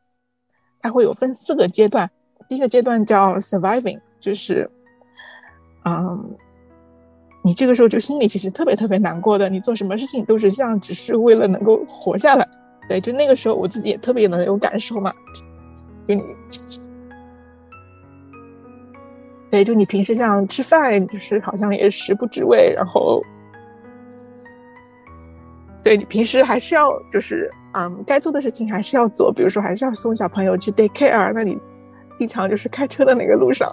它会有分四个阶段。第一个阶段叫 surviving，就是，嗯，你这个时候就心里其实特别特别难过的。你做什么事情都是像只是为了能够活下来。对，就那个时候我自己也特别能有感受嘛，就你。对，就你平时像吃饭，就是好像也食不知味，然后，对你平时还是要就是嗯，该做的事情还是要做，比如说还是要送小朋友去 daycare，那你经常就是开车的那个路上。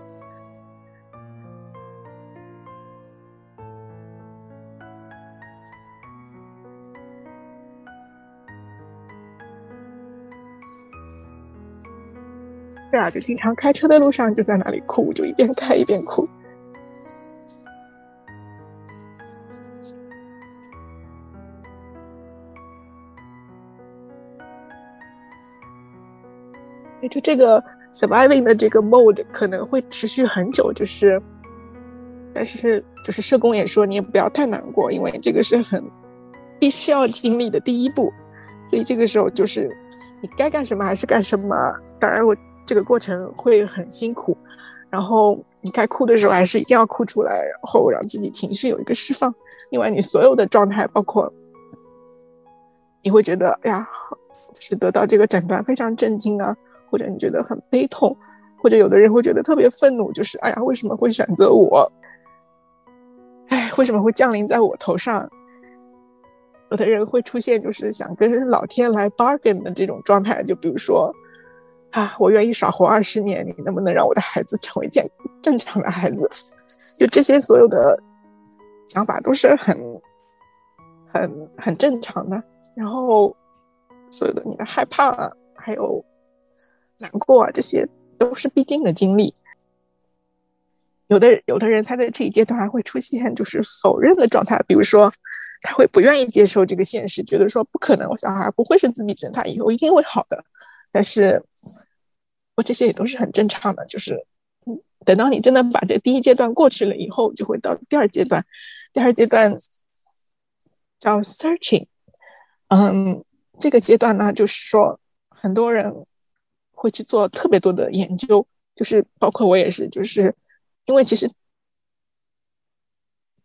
啊，就经常开车的路上就在那里哭，就一边开一边哭。也就这个 surviving 的这个 mode 可能会持续很久，就是，但是就是社工也说你也不要太难过，因为这个是很必须要经历的第一步，所以这个时候就是你该干什么还是干什么。当然我。这个过程会很辛苦，然后你该哭的时候还是一定要哭出来，然后让自己情绪有一个释放。另外，你所有的状态，包括你会觉得，哎呀，是得到这个诊断非常震惊啊，或者你觉得很悲痛，或者有的人会觉得特别愤怒，就是哎呀，为什么会选择我？哎，为什么会降临在我头上？有的人会出现就是想跟老天来 bargain 的这种状态，就比如说啊，我愿意少活二十年，你能不能让我的孩子成为健正常的孩子？就这些所有的想法都是很很很正常的。然后所有的你的害怕啊还有难过啊，这些都是必经的经历。有的有的人他在这一阶段还会出现就是否认的状态，比如说他会不愿意接受这个现实，觉得说不可能，我小孩不会是自闭症，他以后一定会好的。但是，我这些也都是很正常的，就是等到你真的把这第一阶段过去了以后，就会到第二阶段。第二阶段叫 searching，嗯，这个阶段呢，就是说很多人会去做特别多的研究，就是包括我也是，就是。因为其实，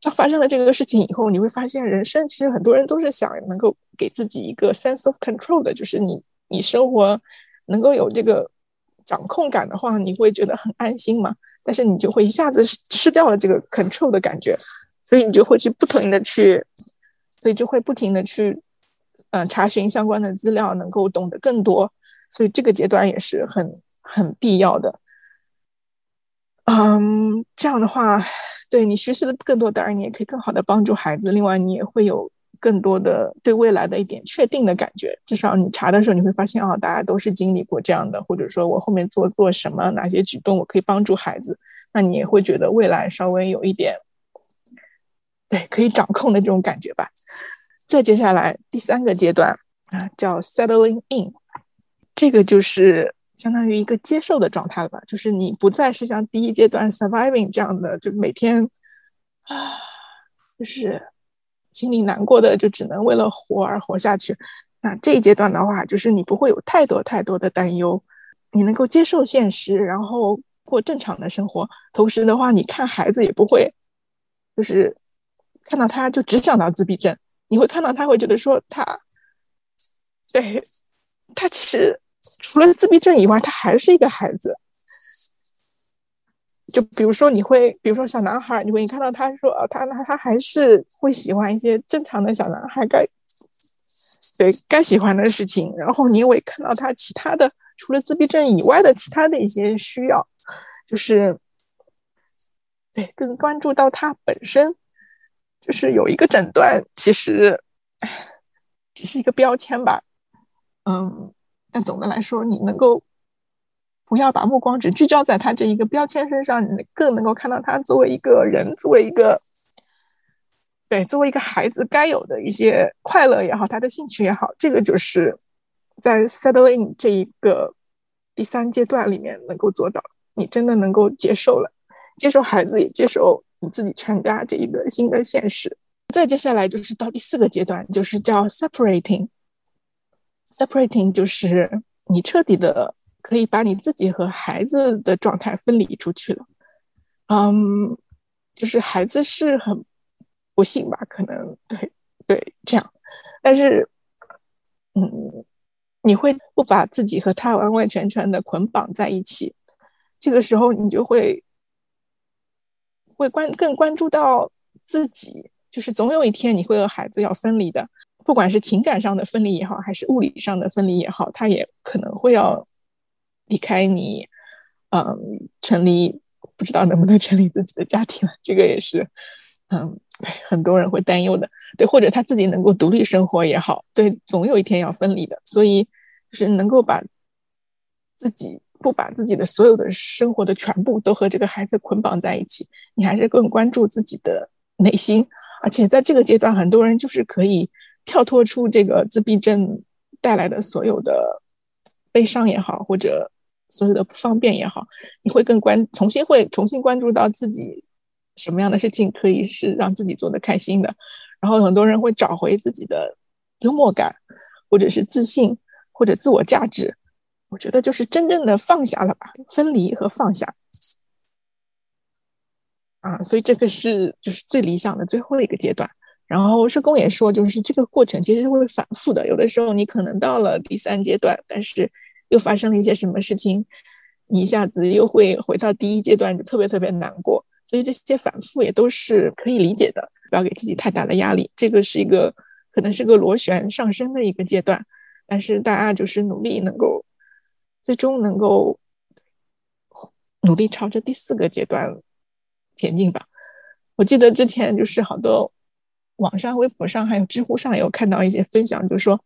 当发生了这个事情以后，你会发现，人生其实很多人都是想能够给自己一个 sense of control 的，就是你你生活能够有这个掌控感的话，你会觉得很安心嘛。但是你就会一下子失掉了这个 control 的感觉，所以你就会去不停的去，所以就会不停的去，嗯，查询相关的资料，能够懂得更多。所以这个阶段也是很很必要的。嗯，这样的话，对你学习的更多，当然你也可以更好的帮助孩子。另外，你也会有更多的对未来的一点确定的感觉。至少你查的时候，你会发现啊，大家都是经历过这样的，或者说我后面做做什么，哪些举动我可以帮助孩子，那你也会觉得未来稍微有一点，对，可以掌控的这种感觉吧。再接下来第三个阶段啊，叫 settling in，这个就是。相当于一个接受的状态了吧，就是你不再是像第一阶段 surviving 这样的，就每天啊，就是心里难过的，就只能为了活而活下去。那这一阶段的话，就是你不会有太多太多的担忧，你能够接受现实，然后过正常的生活。同时的话，你看孩子也不会，就是看到他就只想到自闭症，你会看到他会觉得说他，对他其实。除了自闭症以外，他还是一个孩子。就比如说，你会，比如说小男孩，你会看到他说，他他他还是会喜欢一些正常的小男孩该对该喜欢的事情。然后你也会看到他其他的，除了自闭症以外的其他的一些需要，就是对更关注到他本身，就是有一个诊断，其实只是一个标签吧，嗯。但总的来说，你能够不要把目光只聚焦在他这一个标签身上，你更能够看到他作为一个人，作为一个对，作为一个孩子该有的一些快乐也好，他的兴趣也好，这个就是在 settling 这一个第三阶段里面能够做到。你真的能够接受了，接受孩子，也接受你自己全家这一个新的现实。再接下来就是到第四个阶段，就是叫 separating。Separating 就是你彻底的可以把你自己和孩子的状态分离出去了，嗯，就是孩子是很不幸吧，可能对对这样，但是嗯，你会不把自己和他完完全全的捆绑在一起，这个时候你就会会关更关注到自己，就是总有一天你会和孩子要分离的。不管是情感上的分离也好，还是物理上的分离也好，他也可能会要离开你，嗯，成立不知道能不能成立自己的家庭了。这个也是，嗯，对，很多人会担忧的。对，或者他自己能够独立生活也好，对，总有一天要分离的。所以，就是能够把自己不把自己的所有的生活的全部都和这个孩子捆绑在一起，你还是更关注自己的内心。而且在这个阶段，很多人就是可以。跳脱出这个自闭症带来的所有的悲伤也好，或者所有的不方便也好，你会更关重新会重新关注到自己什么样的事情可以是让自己做的开心的，然后很多人会找回自己的幽默感，或者是自信，或者自我价值。我觉得就是真正的放下了吧，分离和放下啊，所以这个是就是最理想的最后一个阶段。然后社工也说，就是这个过程其实是会反复的。有的时候你可能到了第三阶段，但是又发生了一些什么事情，你一下子又会回到第一阶段，就特别特别难过。所以这些反复也都是可以理解的，不要给自己太大的压力。这个是一个可能是个螺旋上升的一个阶段，但是大家就是努力能够最终能够努力朝着第四个阶段前进吧。我记得之前就是好多网上、微博上还有知乎上有看到一些分享，就是说，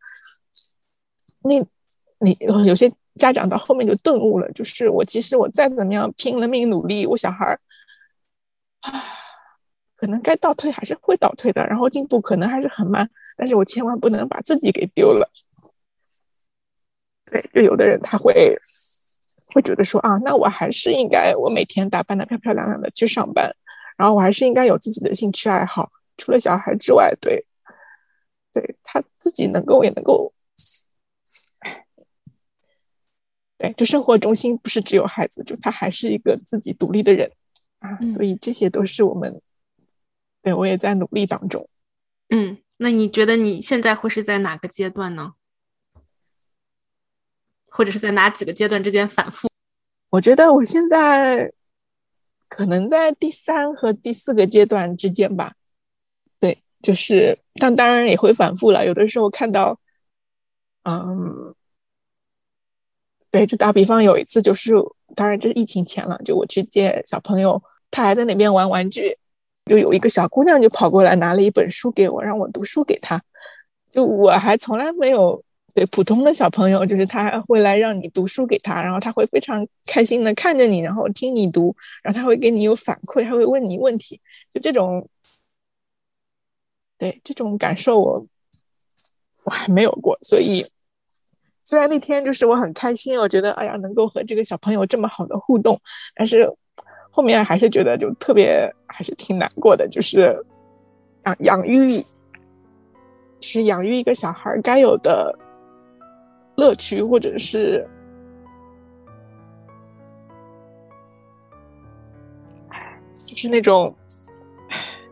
那你有些家长到后面就顿悟了，就是我其实我再怎么样拼了命努力，我小孩儿。啊，可能该倒退还是会倒退的，然后进步可能还是很慢，但是我千万不能把自己给丢了。对，就有的人他会会觉得说啊，那我还是应该我每天打扮的漂漂亮亮的去上班，然后我还是应该有自己的兴趣爱好，除了小孩之外，对，对他自己能够也能够，对，就生活中心不是只有孩子，就他还是一个自己独立的人。啊，所以这些都是我们，对我也在努力当中。嗯，那你觉得你现在会是在哪个阶段呢？或者是在哪几个阶段之间反复？我觉得我现在可能在第三和第四个阶段之间吧。就是，但当然也会反复了。有的时候看到，嗯，对，就打比方，有一次就是。当然，这是疫情前了。就我去接小朋友，他还在那边玩玩具，就有一个小姑娘就跑过来拿了一本书给我，让我读书给她。就我还从来没有对普通的小朋友，就是他会来让你读书给他，然后他会非常开心的看着你，然后听你读，然后他会给你有反馈，他会问你问题。就这种，对这种感受，我我还没有过，所以。虽然那天就是我很开心，我觉得哎呀能够和这个小朋友这么好的互动，但是后面还是觉得就特别还是挺难过的，就是养养育是养育一个小孩该有的乐趣，或者是就是那种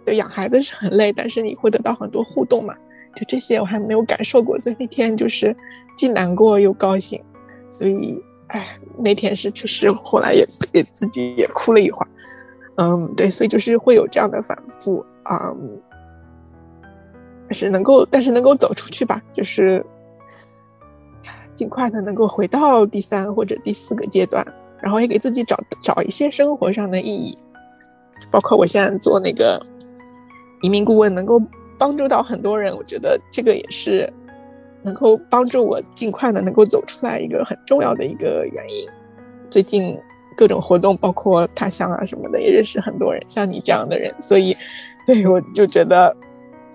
对养孩子是很累，但是你会得到很多互动嘛，就这些我还没有感受过，所以那天就是。既难过又高兴，所以，哎，那天是确实，后来也给自己也哭了一会儿，嗯，对，所以就是会有这样的反复啊，但是能够，但是能够走出去吧，就是尽快的能够回到第三或者第四个阶段，然后也给自己找找一些生活上的意义，包括我现在做那个移民顾问，能够帮助到很多人，我觉得这个也是。能够帮助我尽快的能够走出来，一个很重要的一个原因。最近各种活动，包括他乡啊什么的，也认识很多人，像你这样的人，所以，对我就觉得，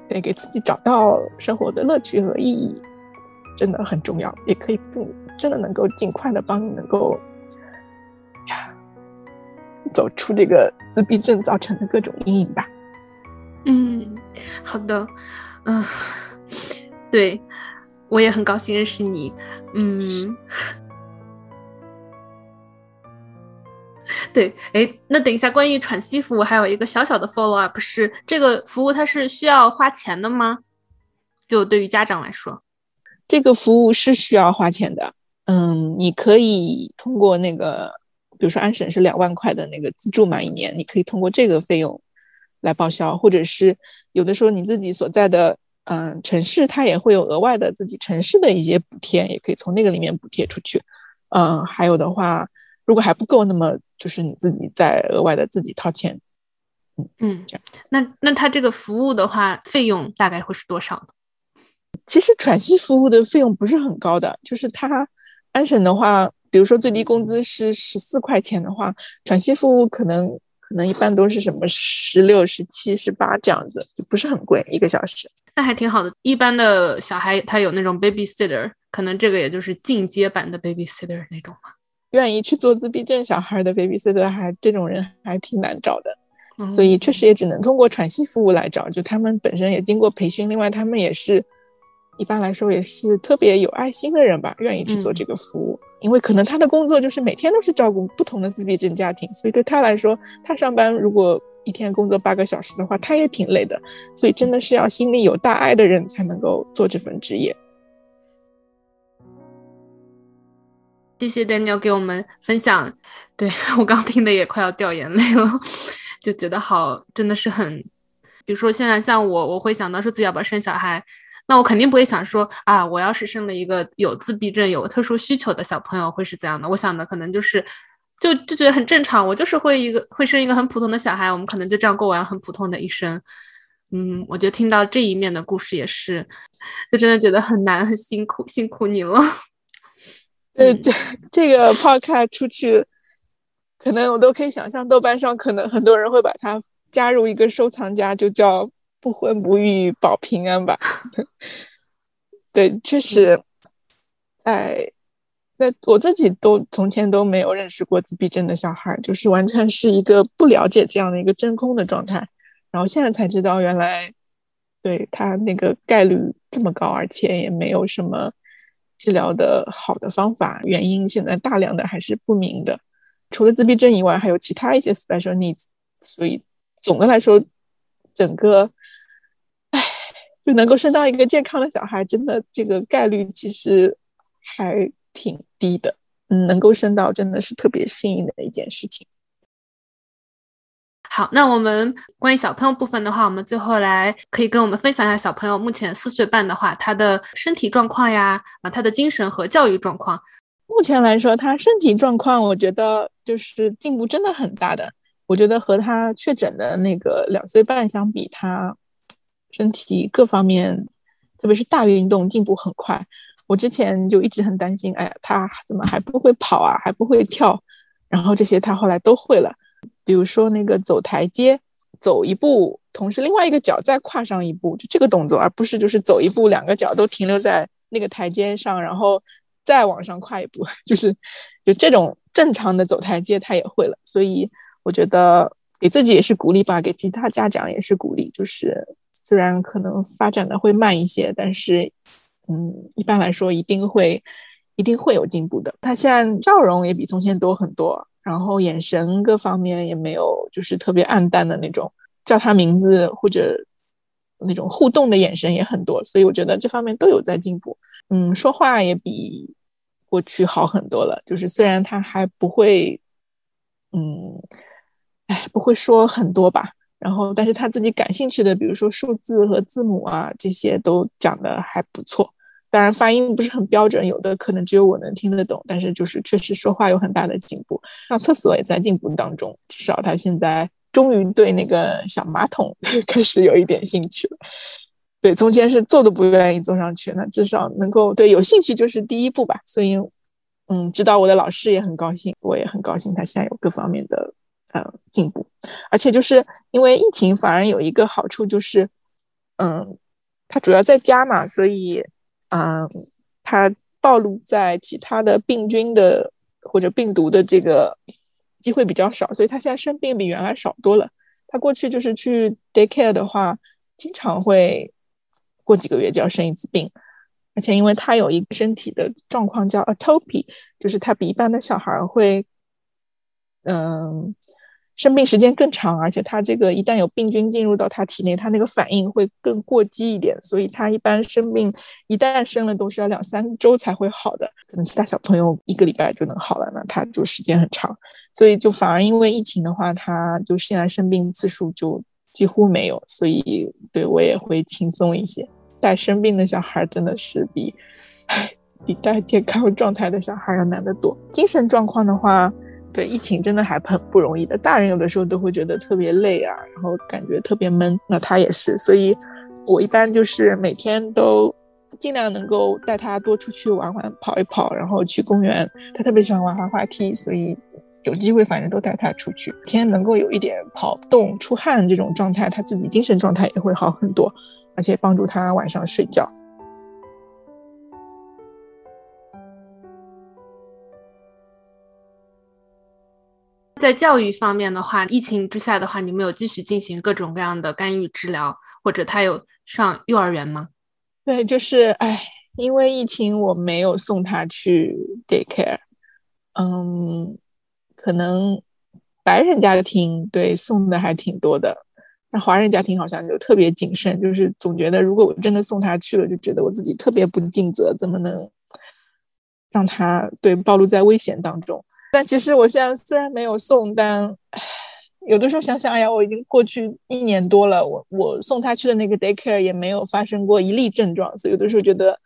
得给自己找到生活的乐趣和意义，真的很重要，也可以不真的能够尽快的帮你能够呀，走出这个自闭症造成的各种阴影吧。嗯，好的，嗯，对。我也很高兴认识你，嗯，对，哎，那等一下，关于喘息服务还有一个小小的 follow up，是这个服务它是需要花钱的吗？就对于家长来说，这个服务是需要花钱的。嗯，你可以通过那个，比如说安省是两万块的那个资助满，一年你可以通过这个费用来报销，或者是有的时候你自己所在的。嗯，城市它也会有额外的自己城市的一些补贴，也可以从那个里面补贴出去。嗯，还有的话，如果还不够，那么就是你自己再额外的自己掏钱。嗯嗯，这样。那那它这个服务的话，费用大概会是多少呢？其实喘息服务的费用不是很高的，就是它安省的话，比如说最低工资是十四块钱的话，喘息服务可能可能一般都是什么十六、十七、十八这样子，就不是很贵，一个小时。那还挺好的。一般的小孩他有那种 babysitter，可能这个也就是进阶版的 babysitter 那种愿意去做自闭症小孩的 babysitter，还这种人还挺难找的，所以确实也只能通过喘息服务来找。就他们本身也经过培训，另外他们也是一般来说也是特别有爱心的人吧，愿意去做这个服务。因为可能他的工作就是每天都是照顾不同的自闭症家庭，所以对他来说，他上班如果一天工作八个小时的话，他也挺累的，所以真的是要心里有大爱的人才能够做这份职业。谢谢 Daniel 给我们分享，对 我刚听的也快要掉眼泪了，就觉得好，真的是很，比如说现在像我，我会想到说自己要不要生小孩，那我肯定不会想说啊，我要是生了一个有自闭症、有特殊需求的小朋友会是怎样的？我想的可能就是，就就觉得很正常，我就是会一个会生一个很普通的小孩，我们可能就这样过完很普通的一生。嗯，我觉得听到这一面的故事也是，就真的觉得很难，很辛苦，辛苦你了。呃，这这个 podcast 出去，可能我都可以想象，豆瓣上可能很多人会把它加入一个收藏夹，就叫“不婚不育保平安”吧。对，确实，在那我自己都从前都没有认识过自闭症的小孩，就是完全是一个不了解这样的一个真空的状态，然后现在才知道，原来对他那个概率这么高，而且也没有什么。治疗的好的方法原因现在大量的还是不明的，除了自闭症以外，还有其他一些 special needs。所以总的来说，整个，唉，就能够生到一个健康的小孩，真的这个概率其实还挺低的。嗯，能够生到真的是特别幸运的一件事情。好，那我们关于小朋友部分的话，我们最后来可以跟我们分享一下小朋友目前四岁半的话，他的身体状况呀，啊，他的精神和教育状况。目前来说，他身体状况，我觉得就是进步真的很大的。我觉得和他确诊的那个两岁半相比，他身体各方面，特别是大运动进步很快。我之前就一直很担心，哎呀，他怎么还不会跑啊，还不会跳？然后这些他后来都会了。比如说那个走台阶，走一步，同时另外一个脚再跨上一步，就这个动作，而不是就是走一步，两个脚都停留在那个台阶上，然后再往上跨一步，就是就这种正常的走台阶他也会了。所以我觉得给自己也是鼓励吧，给其他家长也是鼓励。就是虽然可能发展的会慢一些，但是嗯，一般来说一定会一定会有进步的。他现在笑容也比从前多很多。然后眼神各方面也没有，就是特别暗淡的那种，叫他名字或者那种互动的眼神也很多，所以我觉得这方面都有在进步。嗯，说话也比过去好很多了。就是虽然他还不会，嗯，哎，不会说很多吧。然后，但是他自己感兴趣的，比如说数字和字母啊，这些都讲的还不错。当然发音不是很标准，有的可能只有我能听得懂，但是就是确实说话有很大的进步。上厕所也在进步当中，至少他现在终于对那个小马桶 开始有一点兴趣了。对，中间是坐都不愿意坐上去，那至少能够对有兴趣就是第一步吧。所以，嗯，指导我的老师也很高兴，我也很高兴他现在有各方面的呃进步。而且就是因为疫情，反而有一个好处就是，嗯，他主要在家嘛，所以。嗯，他暴露在其他的病菌的或者病毒的这个机会比较少，所以他现在生病比原来少多了。他过去就是去 daycare 的话，经常会过几个月就要生一次病，而且因为他有一个身体的状况叫 atopy，就是他比一般的小孩会，嗯。生病时间更长，而且他这个一旦有病菌进入到他体内，他那个反应会更过激一点，所以他一般生病一旦生了都是要两三周才会好的，可能其他小朋友一个礼拜就能好了，那他就时间很长，所以就反而因为疫情的话，他就现在生病次数就几乎没有，所以对我也会轻松一些。带生病的小孩真的是比，唉比带健康状态的小孩要难得多。精神状况的话。疫情真的还很不容易的，大人有的时候都会觉得特别累啊，然后感觉特别闷。那他也是，所以我一般就是每天都尽量能够带他多出去玩玩，跑一跑，然后去公园。他特别喜欢玩滑滑梯，所以有机会反正都带他出去，天能够有一点跑动、出汗这种状态，他自己精神状态也会好很多，而且帮助他晚上睡觉。在教育方面的话，疫情之下的话，你们有继续进行各种各样的干预治疗，或者他有上幼儿园吗？对，就是哎，因为疫情，我没有送他去 daycare。嗯，可能白人家庭对送的还挺多的，那华人家庭好像就特别谨慎，就是总觉得如果我真的送他去了，就觉得我自己特别不尽责，怎么能让他对暴露在危险当中。但其实我现在虽然没有送，但有的时候想想，哎呀，我已经过去一年多了，我我送他去的那个 daycare 也没有发生过一例症状，所以有的时候觉得，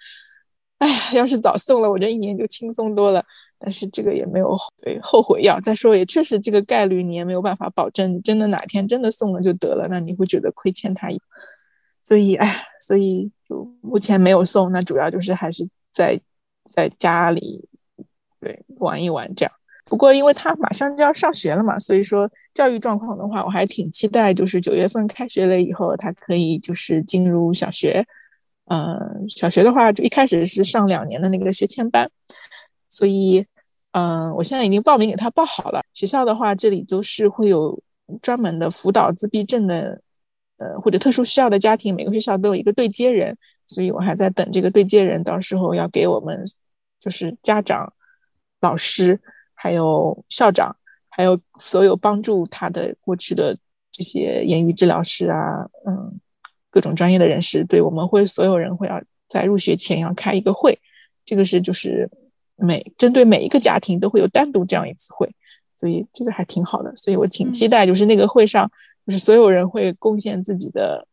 哎呀，要是早送了，我这一年就轻松多了。但是这个也没有对后悔药。再说也确实这个概率你也没有办法保证，真的哪天真的送了就得了，那你会觉得亏欠他一。所以，哎，所以就目前没有送，那主要就是还是在在家里对玩一玩这样。不过因为他马上就要上学了嘛，所以说教育状况的话，我还挺期待，就是九月份开学了以后，他可以就是进入小学。嗯，小学的话就一开始是上两年的那个学前班，所以。嗯，我现在已经报名给他报好了。学校的话，这里都是会有专门的辅导自闭症的，呃，或者特殊需要的家庭。每个学校都有一个对接人，所以我还在等这个对接人，到时候要给我们，就是家长、老师，还有校长，还有所有帮助他的过去的这些言语治疗师啊，嗯，各种专业的人士，对我们会所有人会要在入学前要开一个会，这个是就是。每针对每一个家庭都会有单独这样一次会，所以这个还挺好的，所以我挺期待，就是那个会上，就是所有人会贡献自己的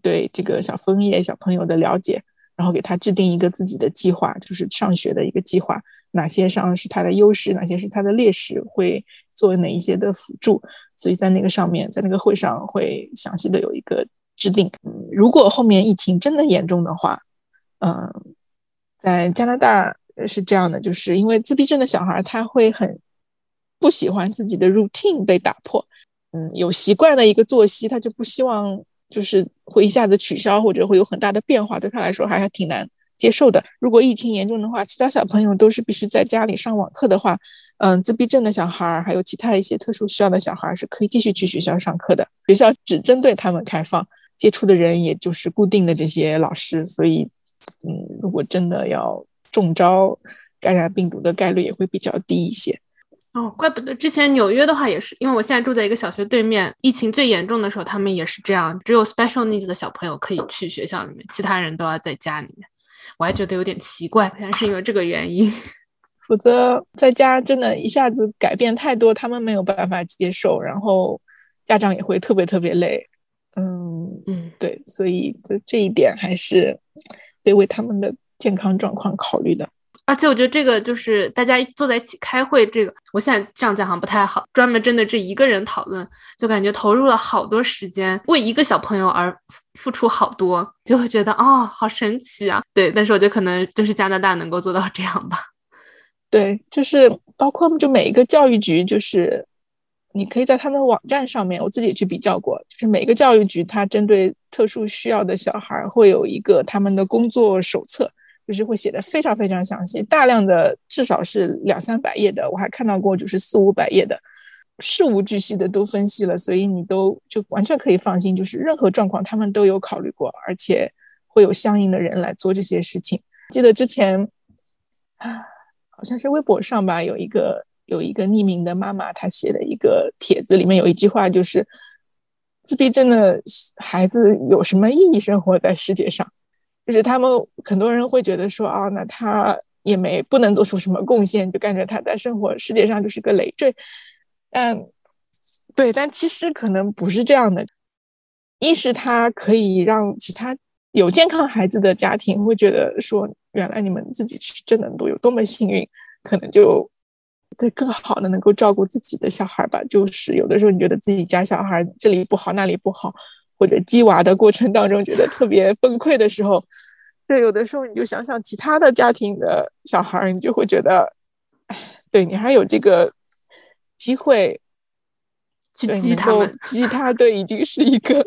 对这个小枫叶小朋友的了解，然后给他制定一个自己的计划，就是上学的一个计划，哪些上是他的优势，哪些是他的劣势，会做哪一些的辅助，所以在那个上面，在那个会上会详细的有一个制定。如果后面疫情真的严重的话，嗯，在加拿大。是这样的，就是因为自闭症的小孩，他会很不喜欢自己的 routine 被打破，嗯，有习惯的一个作息，他就不希望就是会一下子取消或者会有很大的变化，对他来说还还挺难接受的。如果疫情严重的话，其他小朋友都是必须在家里上网课的话，嗯，自闭症的小孩儿还有其他一些特殊需要的小孩儿是可以继续去学校上课的，学校只针对他们开放，接触的人也就是固定的这些老师，所以，嗯，如果真的要。中招感染病毒的概率也会比较低一些哦，怪不得之前纽约的话也是，因为我现在住在一个小学对面，疫情最严重的时候，他们也是这样，只有 special needs 的小朋友可以去学校里面，其他人都要在家里面。我还觉得有点奇怪，好像是因为这个原因，否则在家真的一下子改变太多，他们没有办法接受，然后家长也会特别特别累。嗯嗯，对，所以就这一点还是得为他们的。健康状况考虑的，而且我觉得这个就是大家坐在一起开会，这个我现在这样讲好像不太好。专门针对这一个人讨论，就感觉投入了好多时间，为一个小朋友而付出好多，就会觉得哦，好神奇啊！对，但是我觉得可能就是加拿大能够做到这样吧。对，就是包括就每一个教育局，就是你可以在他们网站上面，我自己去比较过，就是每个教育局它针对特殊需要的小孩会有一个他们的工作手册。就是会写的非常非常详细，大量的至少是两三百页的，我还看到过就是四五百页的，事无巨细的都分析了，所以你都就完全可以放心，就是任何状况他们都有考虑过，而且会有相应的人来做这些事情。记得之前啊，好像是微博上吧，有一个有一个匿名的妈妈，她写的一个帖子，里面有一句话就是自闭症的孩子有什么意义生活在世界上？就是他们很多人会觉得说啊，那他也没不能做出什么贡献，就感觉他在生活世界上就是个累赘。嗯，对，但其实可能不是这样的。一是他可以让其他有健康孩子的家庭会觉得说，原来你们自己是真的多有多么幸运，可能就对更好的能够照顾自己的小孩吧。就是有的时候你觉得自己家小孩这里不好那里不好。或者鸡娃的过程当中觉得特别崩溃的时候，对，有的时候你就想想其他的家庭的小孩，你就会觉得，哎，对你还有这个机会去激他们，激他，对，已经是一个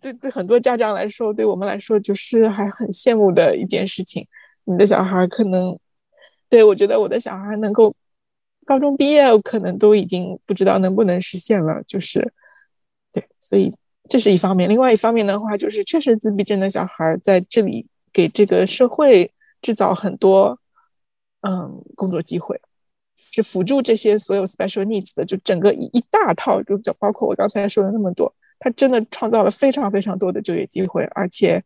对对很多家长来说，对我们来说就是还很羡慕的一件事情。你的小孩可能，对我觉得我的小孩能够高中毕业，可能都已经不知道能不能实现了，就是对，所以。这是一方面，另外一方面的话，就是确实自闭症的小孩在这里给这个社会制造很多嗯工作机会，是辅助这些所有 special needs 的，就整个一一大套，就就包括我刚才说的那么多，他真的创造了非常非常多的就业机会，而且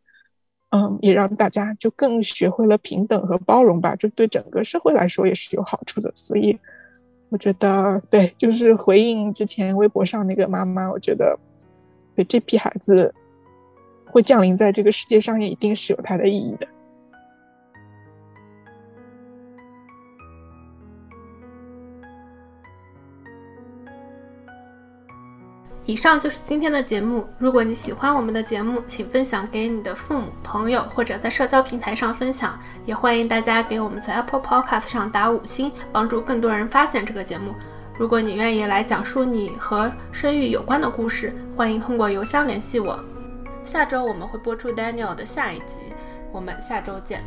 嗯，也让大家就更学会了平等和包容吧，就对整个社会来说也是有好处的。所以我觉得，对，就是回应之前微博上那个妈妈，我觉得，这批孩子会降临在这个世界上，也一定是有它的意义的。以上就是今天的节目。如果你喜欢我们的节目，请分享给你的父母、朋友，或者在社交平台上分享。也欢迎大家给我们在 Apple Podcast 上打五星，帮助更多人发现这个节目。如果你愿意来讲述你和生育有关的故事，欢迎通过邮箱联系我。下周我们会播出 Daniel 的下一集，我们下周见。